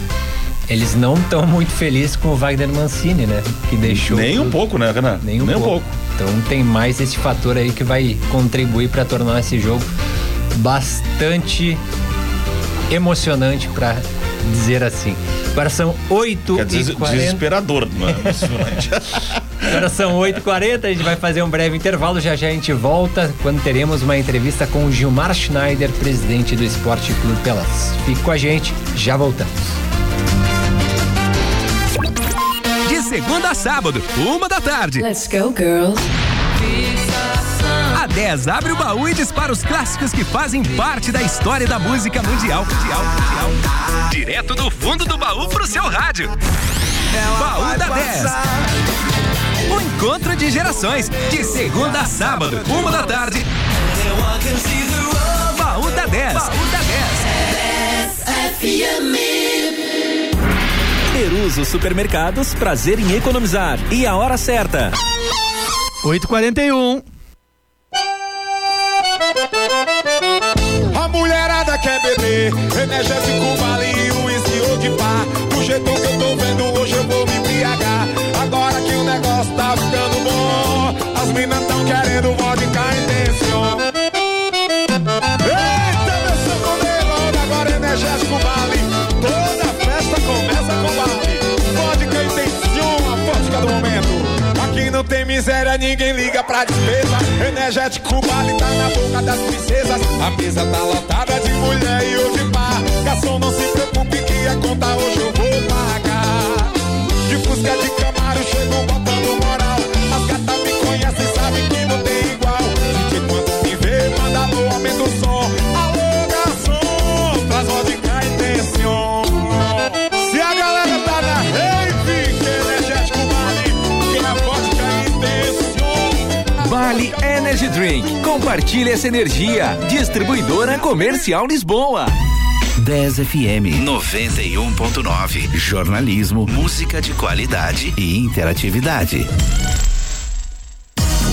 eles não estão muito felizes com o Wagner Mancini, né? Que deixou. Nem um pouco, né, Renan? Nem um, pouco. Então tem mais esse fator aí que vai contribuir para tornar esse jogo bastante emocionante, para dizer assim. Agora são 8 Quer dizer, e 40 desesperador, não é? Emocionante. Agora são 8h40, a gente vai fazer um breve intervalo, já já a gente volta quando teremos uma entrevista com o Gilmar Schneider, presidente do Esporte Clube Pelas. Fique com a gente, já voltamos. De segunda a sábado, uma da tarde. Let's go, girls. A 10 abre o baú e dispara os clássicos que fazem parte da história da música mundial. mundial, mundial. Direto do fundo do baú pro seu rádio. baú da 10. O encontro de gerações, de segunda a sábado, uma da tarde. Baú da 10. Baú da 10. Peruso Supermercados, prazer em economizar. E a hora certa. 8h41. Energético, vale, uísque ou de pá. Do jeito que eu tô vendo, hoje eu vou me embriagar. Agora que o negócio tá ficando bom, as minas tão querendo vodka intenção. Eita, meu sanfoneiro, agora energético vale. Toda festa começa com vale. Vodka intenção, a vodka do momento. Aqui não tem miséria, ninguém liga pra despesa. Energético vale tá na boca das princesas. A mesa tá lotada de mulher e hoje pá. Garçom, não se preocupe que a conta hoje eu vou pagar. De Fusca de Camaro chegam botando Drink. Compartilhe essa energia. Distribuidora Comercial Lisboa. 10 FM 91.9. Jornalismo, música de qualidade e interatividade.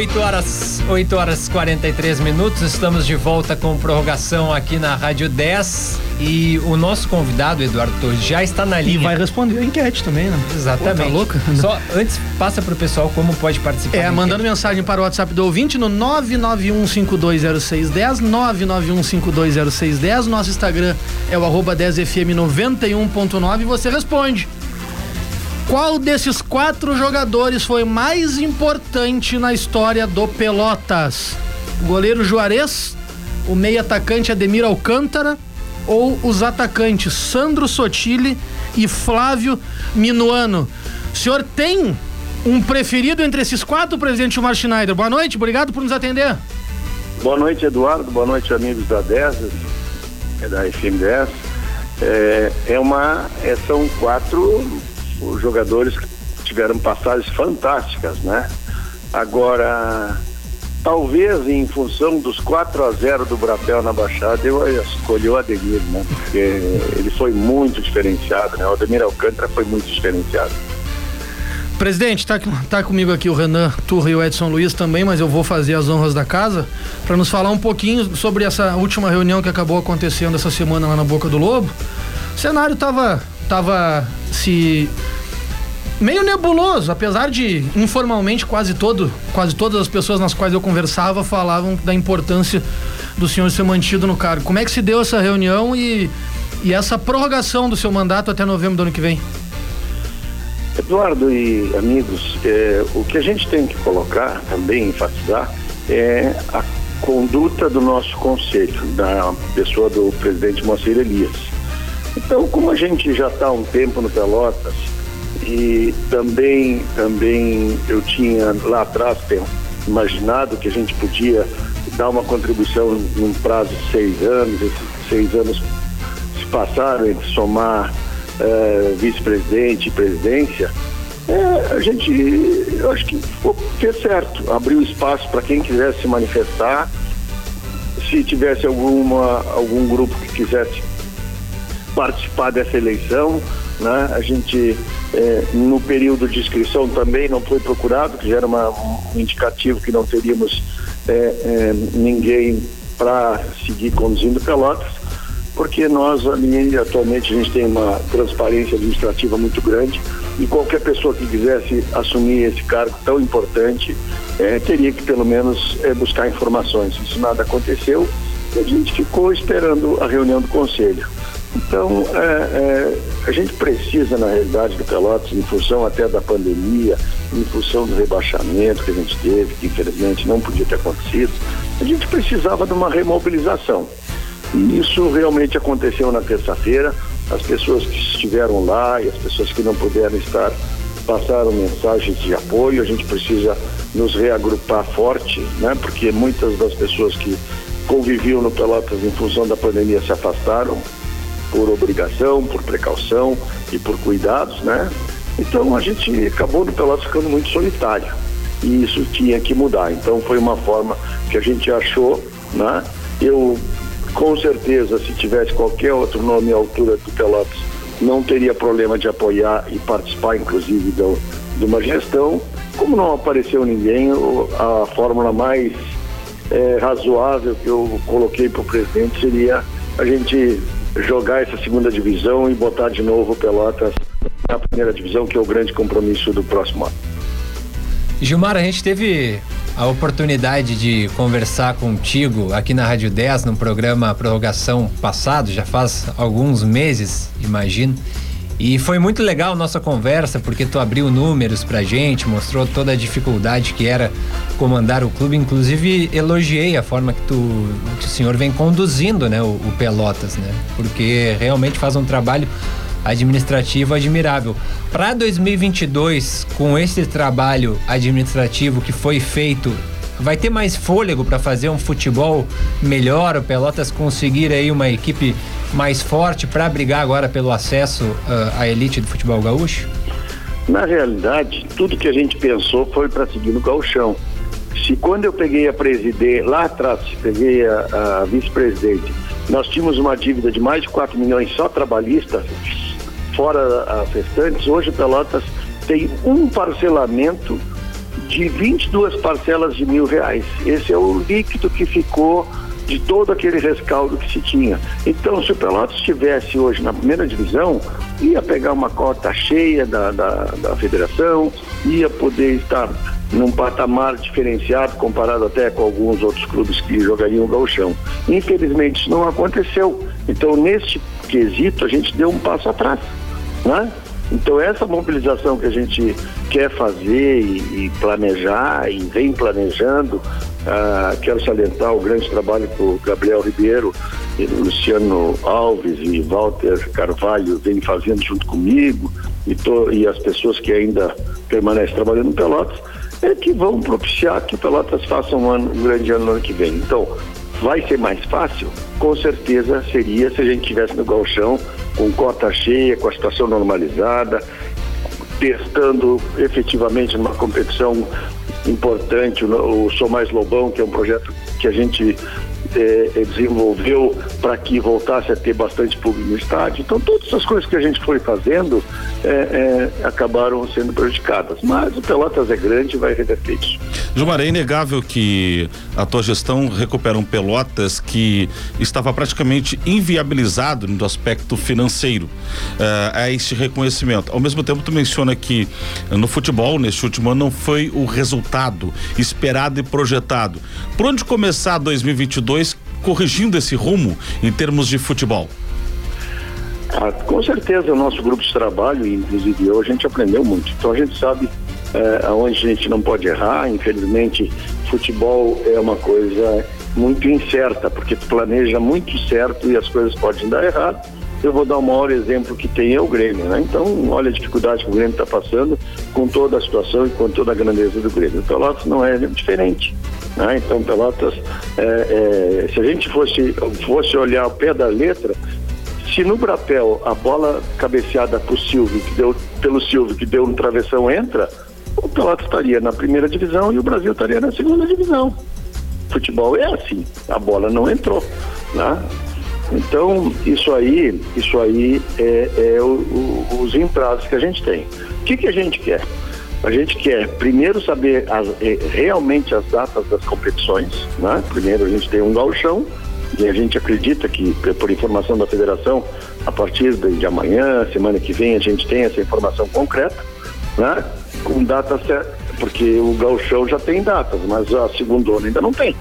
8 horas, 8 horas 43 minutos, estamos de volta com prorrogação aqui na Rádio 10 e o nosso convidado, Eduardo Torres, já está na linha. E vai responder a enquete também, né? Exatamente. Pô, tá louca? Só antes, passa pro pessoal como pode participar. É, mandando mensagem para o WhatsApp do ouvinte no 991520610, 991520610. Nosso Instagram é o arroba 10fm91.9 e você responde. Qual desses quatro jogadores foi mais importante na história do Pelotas? O goleiro Juarez, o meio atacante Ademir Alcântara ou os atacantes Sandro Sotile e Flávio Minuano? O senhor tem um preferido entre esses quatro, presidente Gilmar Schneider? Boa noite, obrigado por nos atender. Boa noite, Eduardo. Boa noite, amigos da 10, é da FM 10. É, é uma, é, são quatro os jogadores tiveram passagens fantásticas, né? Agora, talvez em função dos 4 a 0 do Brapel na Baixada, eu escolhi o Ademir, né? Porque ele foi muito diferenciado, né? O Ademir Alcântara foi muito diferenciado. Presidente, tá, tá comigo aqui o Renan Turra e o Edson Luiz também, mas eu vou fazer as honras da casa para nos falar um pouquinho sobre essa última reunião que acabou acontecendo essa semana lá na Boca do Lobo. O cenário tava, tava se meio nebuloso, apesar de informalmente quase todo, quase todas as pessoas nas quais eu conversava falavam da importância do senhor ser mantido no cargo. Como é que se deu essa reunião e, e essa prorrogação do seu mandato até novembro do ano que vem? Eduardo e amigos, é, o que a gente tem que colocar também, enfatizar, é a conduta do nosso conselho, da pessoa do presidente Moacir Elias. Então, como a gente já está há um tempo no Pelotas e também, também eu tinha lá atrás imaginado que a gente podia dar uma contribuição num prazo de seis anos, esses seis anos se passaram entre somar uh, vice-presidente e presidência, é, a gente, eu acho que fez certo, abriu espaço para quem quisesse se manifestar, se tivesse alguma, algum grupo que quisesse participar dessa eleição, né? A gente é, no período de inscrição também não foi procurado, que já era uma, um indicativo que não teríamos é, é, ninguém para seguir conduzindo Pelotas porque nós ali atualmente a gente tem uma transparência administrativa muito grande e qualquer pessoa que quisesse assumir esse cargo tão importante teria que pelo menos buscar informações. Isso nada aconteceu e a gente ficou esperando a reunião do conselho. Então, é, é, a gente precisa, na realidade, do Pelotas, em função até da pandemia, em função do rebaixamento que a gente teve, que infelizmente não podia ter acontecido, a gente precisava de uma remobilização. E isso realmente aconteceu na terça-feira. As pessoas que estiveram lá e as pessoas que não puderam estar passaram mensagens de apoio. A gente precisa nos reagrupar forte, né? Porque muitas das pessoas que conviviam no Pelotas em função da pandemia se afastaram por obrigação, por precaução e por cuidados, né? Então a gente acabou no Pelotas ficando muito solitário e isso tinha que mudar. Então foi uma forma que a gente achou, né? Eu com certeza, se tivesse qualquer outro nome à altura do Pelotas, não teria problema de apoiar e participar, inclusive, do, de uma gestão. Como não apareceu ninguém, a fórmula mais eh, razoável que eu coloquei para o presidente seria a gente jogar essa segunda divisão e botar de novo Pelotas na primeira divisão, que é o grande compromisso do próximo ano. Gilmar, a gente teve a oportunidade de conversar contigo aqui na Rádio 10, no programa Prorrogação passado, já faz alguns meses, imagino. E foi muito legal nossa conversa, porque tu abriu números pra gente, mostrou toda a dificuldade que era comandar o clube. Inclusive, elogiei a forma que, tu, que o senhor vem conduzindo né, o, o Pelotas, né? Porque realmente faz um trabalho administrativo admirável. Para 2022, com esse trabalho administrativo que foi feito, vai ter mais fôlego para fazer um futebol melhor, o Pelotas conseguir aí uma equipe mais forte para brigar agora pelo acesso ah, à elite do futebol gaúcho? Na realidade, tudo que a gente pensou foi para seguir no gauchão. Se quando eu peguei a presidir, lá atrás, peguei a, a vice-presidente, nós tínhamos uma dívida de mais de 4 milhões só trabalhista, fora as restantes, hoje o Pelotas tem um parcelamento de 22 parcelas de mil reais. Esse é o líquido que ficou de todo aquele rescaldo que se tinha. Então, se o Pelotas estivesse hoje na primeira divisão, ia pegar uma cota cheia da, da, da federação, ia poder estar num patamar diferenciado comparado até com alguns outros clubes que jogariam o gauchão. Infelizmente, isso não aconteceu. Então, nesse quesito, a gente deu um passo atrás, né? Então essa mobilização que a gente quer fazer e, e planejar e vem planejando, ah, quero salientar o grande trabalho que o Gabriel Ribeiro, Luciano Alves e Walter Carvalho vêm fazendo junto comigo e, e as pessoas que ainda permanecem trabalhando no Pelotas, é que vão propiciar que o Pelotas faça um, ano, um grande ano no ano que vem. Então, vai ser mais fácil? Com certeza seria se a gente tivesse no galchão com cota cheia, com a situação normalizada, testando efetivamente numa competição importante o, Sou Mais Lobão, que é um projeto que a gente eh, eh, desenvolveu para que voltasse a ter bastante público no estádio. Então, todas essas coisas que a gente foi fazendo eh, eh, acabaram sendo prejudicadas. Mas o Pelotas é grande e vai reverter isso. Gilmar, é inegável que a tua gestão recupera um Pelotas que estava praticamente inviabilizado no aspecto financeiro. Eh, a este reconhecimento. Ao mesmo tempo, tu menciona que no futebol, neste último ano, não foi o resultado esperado e projetado. Por onde começar 2022 corrigindo esse rumo em termos de futebol? Ah, com certeza o nosso grupo de trabalho, inclusive eu, a gente aprendeu muito. Então a gente sabe eh, aonde a gente não pode errar. Infelizmente, futebol é uma coisa muito incerta, porque tu planeja muito certo e as coisas podem dar errado. Eu vou dar o maior exemplo que tem é o Grêmio, né? Então, olha a dificuldade que o Grêmio está passando com toda a situação e com toda a grandeza do Grêmio. O Pelotas não é diferente. Né? Então, Pelotas, é, é, se a gente fosse, fosse olhar o pé da letra, se no Brapel a bola cabeceada pro Silvio, que deu, pelo Silvio, que deu no travessão, entra, o Pelotas estaria na primeira divisão e o Brasil estaria na segunda divisão. Futebol é assim, a bola não entrou. Né? Então, isso aí, isso aí é, é o- o- os entraves que a gente tem. O que, que a gente quer? A gente quer primeiro saber as- eh, realmente as datas das competições. Né? Primeiro a gente tem um galchão, e a gente acredita que, p- por informação da federação, a partir de amanhã, semana que vem, a gente tem essa informação concreta, né? com data certa, porque o gauchão já tem datas, mas a segunda ainda não tem.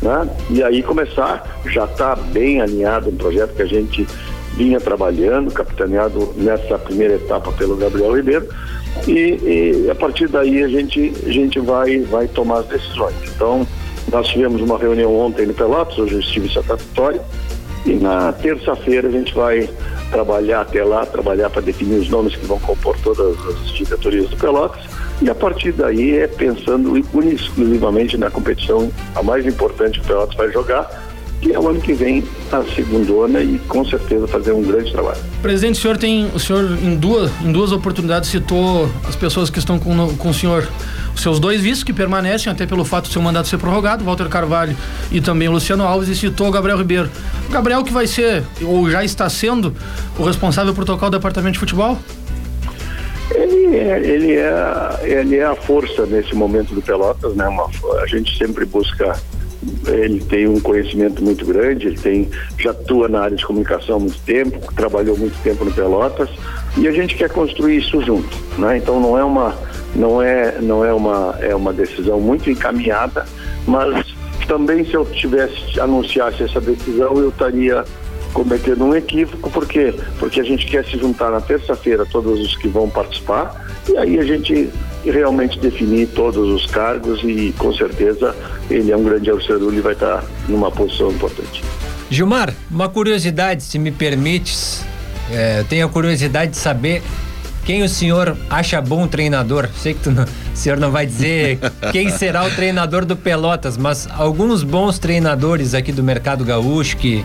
Né? E aí começar, já está bem alinhado um projeto que a gente vinha trabalhando, capitaneado nessa primeira etapa pelo Gabriel Ribeiro, e, e a partir daí a gente, a gente vai, vai tomar as decisões. Então, nós tivemos uma reunião ontem no Pelotas, hoje eu estive em Santa Vitória, e na terça-feira a gente vai trabalhar até lá, trabalhar para definir os nomes que vão compor todas as diretorias do Pelotas. E a partir daí é pensando exclusivamente na competição a mais importante que o Pelotas vai jogar, que é o ano que vem a segundona e com certeza fazer um grande trabalho. Presidente, o senhor tem, o senhor em duas, em duas oportunidades citou as pessoas que estão com, com o senhor, os seus dois vices que permanecem até pelo fato do seu mandato ser prorrogado, Walter Carvalho e também o Luciano Alves, e citou o Gabriel Ribeiro. O Gabriel que vai ser, ou já está sendo, o responsável por tocar o departamento de futebol? Ele é, ele é, ele é a força nesse momento do Pelotas, né? Uma, a gente sempre busca ele tem um conhecimento muito grande, ele tem já atua na área de comunicação há muito tempo, trabalhou muito tempo no Pelotas e a gente quer construir isso junto, né? Então não é uma não é não é uma é uma decisão muito encaminhada, mas também se eu tivesse anunciasse essa decisão eu estaria cometendo um equívoco, por quê? Porque a gente quer se juntar na terça-feira todos os que vão participar e aí a gente realmente definir todos os cargos e com certeza ele é um grande torcedor e vai estar numa posição importante. Gilmar, uma curiosidade, se me permites, é, tenho a curiosidade de saber quem o senhor acha bom treinador. Sei que tu não, o senhor não vai dizer quem será o treinador do Pelotas, mas alguns bons treinadores aqui do mercado gaúcho que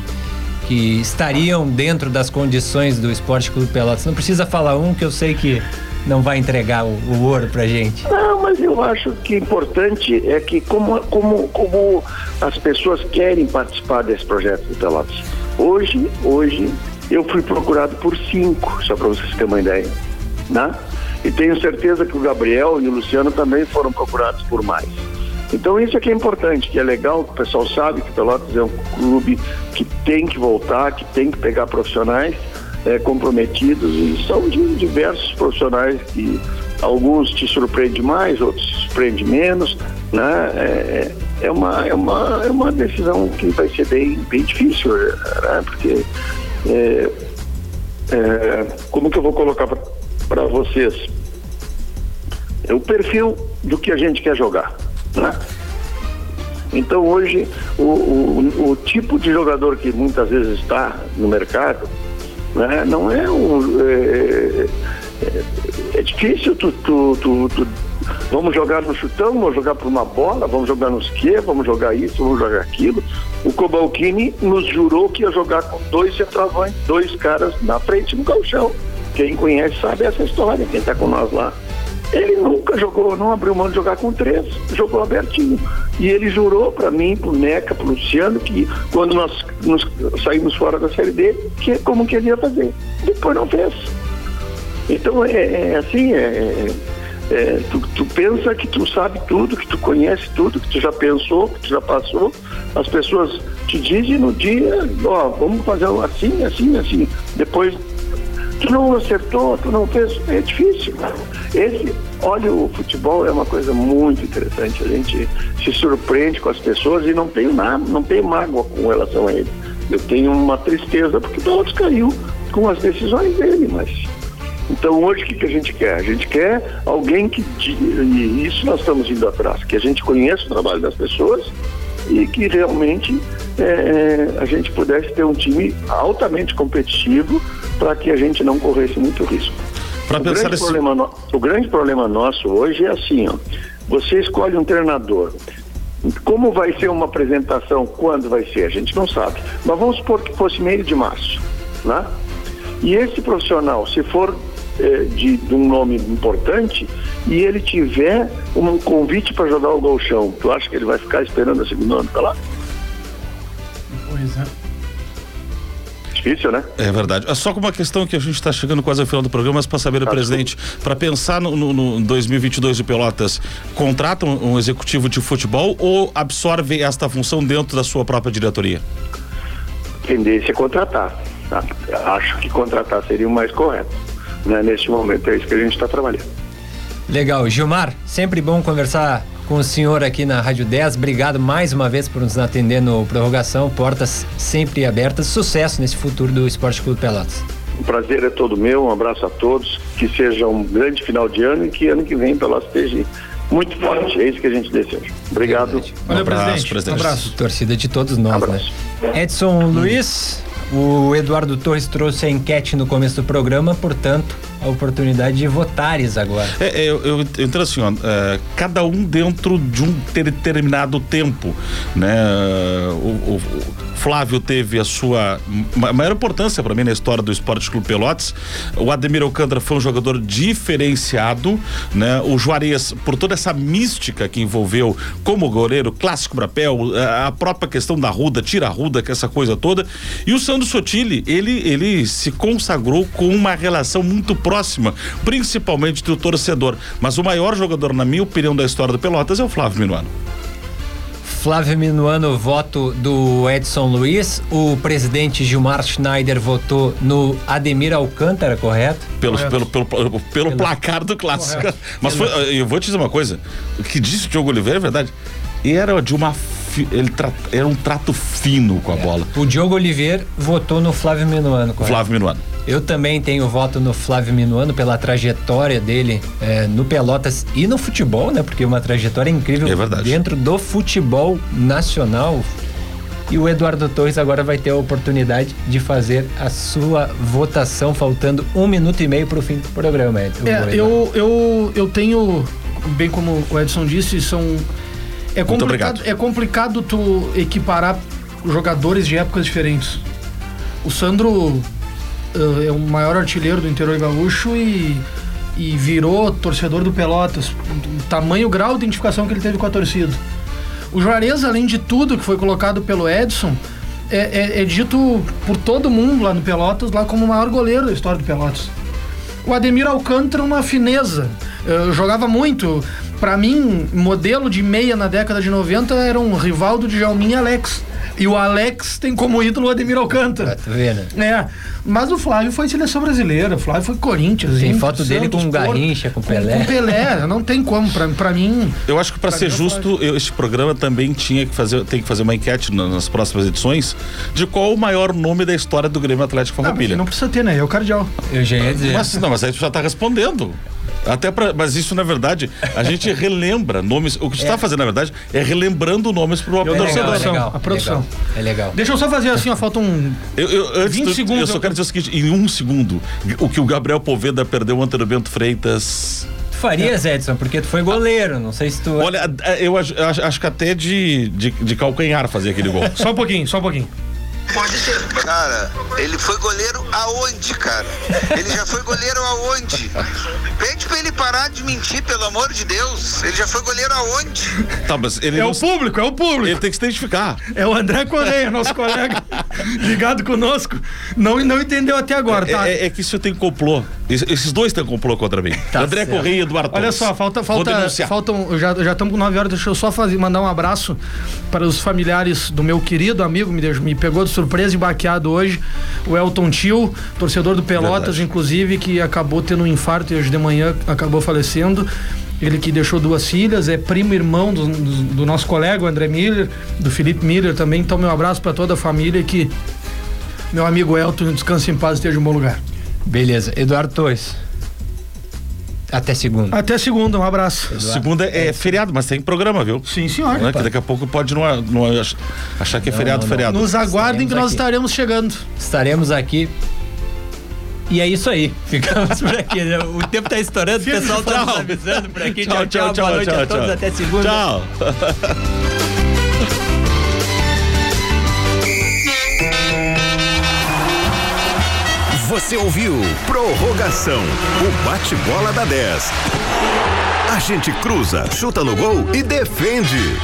que estariam dentro das condições do Esporte Clube Pelotas. Não precisa falar um que eu sei que não vai entregar o, o ouro pra gente. Não, mas eu acho que importante é que como, como, como as pessoas querem participar desse projeto do Pelotas. Hoje, hoje, eu fui procurado por cinco, só para vocês terem uma ideia. Né? E tenho certeza que o Gabriel e o Luciano também foram procurados por mais. Então isso é que é importante, que é legal, que o pessoal sabe que o Pelotas é um clube que tem que voltar, que tem que pegar profissionais é, comprometidos e são de diversos profissionais que alguns te surpreendem mais, outros te surpreendem menos, né? É, é, uma, é, uma, é uma decisão que vai ser bem, bem difícil, né? Porque é, é, como que eu vou colocar para vocês? É o perfil do que a gente quer jogar. Né? Então hoje o, o, o, tipo de jogador que muitas vezes está no mercado né, não é um. É, é, é difícil tu, tu, tu, tu, Vamos jogar no chutão, vamos jogar por uma bola, vamos jogar nos quê, vamos jogar isso, vamos jogar aquilo. O Cobalcini nos jurou que ia jogar com dois centroavantes, dois caras na frente no calchão. Quem conhece sabe essa história, quem está com nós lá. Ele nunca jogou, não abriu mão de jogar com três, jogou abertinho. E ele jurou para mim, pro Neca, pro Luciano, que quando nós nos saímos fora da série D, que como que ele ia fazer. Depois não fez. Então é, é assim, é, é, é, tu, tu pensa que tu sabe tudo, que tu conhece tudo, que tu já pensou, que tu já passou. As pessoas te dizem no dia, ó, vamos fazer assim, assim, assim. Depois tu não acertou, tu não fez, é difícil. Esse, olha, o futebol é uma coisa muito interessante. A gente se surpreende com as pessoas e não tenho nada, não tenho mágoa com relação a ele. Eu tenho uma tristeza porque todos caiu com as decisões dele, mas então hoje o que, que a gente quer? A gente quer alguém que e isso nós estamos indo atrás, que a gente conheça o trabalho das pessoas e que realmente é, é a gente pudesse ter um time altamente competitivo para que a gente não corresse muito risco. O grande, esse... problema no... o grande problema nosso hoje é assim, ó, você escolhe um treinador. Como vai ser uma apresentação? Quando vai ser? A gente não sabe. Mas vamos supor que fosse meio de março, né? E esse profissional, se for eh, de, de, um nome importante e ele tiver um convite para jogar o golchão, tu acha que ele vai ficar esperando a segunda ano para lá? Pois é difícil, né? É verdade. É só com uma questão que a gente está chegando quase ao final do programa, mas para saber, tá, presidente, para pensar no, no, no 2022 de Pelotas, contrata um, um, executivo de futebol ou absorve esta função dentro da sua própria diretoria? Tendência é contratar. Tá? Acho que contratar seria o mais correto. Né? Neste momento é isso que a gente está trabalhando. Legal. Gilmar, sempre bom conversar com o senhor aqui na Rádio 10. Obrigado mais uma vez por nos atender no Prorrogação. Portas sempre abertas. Sucesso nesse futuro do Esporte Clube Pelotas. O prazer é todo meu. Um abraço a todos. Que seja um grande final de ano e que ano que vem Pelotas esteja muito forte. É isso que a gente deseja. Obrigado. Valeu, um abraço, presidente. presidente. Um abraço. Torcida de todos nós, né? Edson hum. Luiz, o Eduardo Torres trouxe a enquete no começo do programa, portanto, a oportunidade de votares agora. É, é, eu, eu, entendo assim, ó, é, cada um dentro de um determinado tempo, né? O, o- o Flávio teve a sua ma- maior importância para mim na história do Esporte Clube Pelotas. O Ademir Alcântara foi um jogador diferenciado, né? O Juarez, por toda essa mística que envolveu como goleiro, clássico brapel, a a própria questão da ruda, tira a ruda, que é essa coisa toda. E o Sandro Sotile, ele, ele se consagrou com uma relação muito próxima, principalmente do torcedor. Mas o maior jogador, na minha opinião, da história do Pelotas é o Flávio Minuano. Flávio Minuano, voto do Edson Luiz. O presidente Gilmar Schneider votou no Ademir Alcântara, correto? Pelo, pelo, pelo, pelo, pelo placar do clássico. Correto. Mas foi, eu vou te dizer uma coisa: o que disse o Diogo Oliveira é verdade. Era de uma. Ele tra- era um trato fino com a bola. O Diogo Oliveira votou no Flávio Minuano, correto? Flávio Minuano. Eu também tenho voto no Flávio Minuano pela trajetória dele eh, no Pelotas e no futebol, né? Porque é uma trajetória incrível É dentro do futebol nacional. E o Eduardo Torres agora vai ter a oportunidade de fazer a sua votação, faltando um minuto e meio para o fim do programa. É, eu, eu, eu tenho, bem como o Edson disse, são. É complicado, obrigado. é complicado tu equiparar jogadores de épocas diferentes. O Sandro eh, é o maior artilheiro do interior gaúcho e, e virou torcedor do Pelotas. O tamanho grau de identificação que ele teve com a torcida. O Juarez, além de tudo que foi colocado pelo Edson, é, é- é dito por todo mundo lá no Pelotas lá como o maior goleiro da história do Pelotas. O Ademir Alcântara, uma fineza. Eu jogava muito. Pra mim, modelo de meia na década de 90 era um rival do Djalmin e Alex. E o Alex tem como ídolo o Ademir Alcântara. Tá vendo? É, mas o Flávio foi seleção brasileira, o Flávio foi Corinthians. Tem Inter, foto dele Santos, com Porto, Garrincha, com com- Pelé. Com Pelé, não tem como. Pra, pra mim, Eu acho que para Pra ser é justo, eu, este programa também tinha que fazer, tem que fazer uma enquete na- nas próximas edições de qual o maior nome da história do Grêmio Atlético não, Farroupilha. não precisa ter, né? É o cardeal. Eu já ia dizer. Mas não, mas aí tu já tá respondendo. Até pra, mas isso na verdade, a gente relembra nomes. O que tu É. tá fazendo na verdade é relembrando nomes pro Eu é torcedor. legal, é produção, legal, a produção. legal, É legal. Deixa eu só fazer assim, ó, falta um. Eu, eu, antes 20 do- segundos eu só eu- quero dizer o seguinte: em um segundo, o que o Gabriel Poveda perdeu ante o Bento Freitas. Tu farias, Edson, porque tu foi goleiro. Não sei se tu. Olha, eu acho, acho- acho que até de, de, de calcanhar fazer aquele gol. Só um pouquinho, só um pouquinho. Cara, ele foi goleiro aonde, cara? Ele já foi goleiro aonde? Pede pra ele parar de mentir, pelo amor de Deus. Ele já foi goleiro aonde? tá, mas ele É não- o público, é o público. Ele tem que se identificar. É o André Correia, nosso colega ligado conosco. Não, não entendeu até agora, tá? É, é- é que isso tem complô. Es- Esses dois têm complô contra mim. Tá André certo. Correia e Eduardo Olha só, falta, Vou falta, denunciar. faltam, já já estamos com 9 horas, deixa eu só fazer, mandar um abraço para os familiares do meu querido amigo, me, me pegou de surpresa e baqueado hoje, o Elton Tio, torcedor do Pelotas, Verdade. inclusive, que acabou tendo um infarto e hoje de manhã acabou falecendo. Ele que deixou duas filhas, é primo irmão do, do- do nosso colega, o André Miller, do Felipe Miller também. Então, meu abraço para toda a família e que meu amigo Elton descanse em paz e esteja em bom lugar. Beleza. Eduardo Torres. Até segunda. Até segunda, um abraço. Segunda é feriado, mas tem programa, viu? Sim, senhor. Né? Que daqui a pouco pode não, não ach- achar que é feriado, não, não. feriado. Nos aguardem que Estaremos nós aqui. estaremos chegando. Estaremos aqui. E é isso aí. Ficamos por aqui. né? O tempo tá estourando, o pessoal tá nos avisando por aqui. Tchau, tchau, boa noite a todos. Até segunda. Tchau. Você ouviu Prorrogação, o bate-bola da 10. A gente cruza, chuta no gol e defende.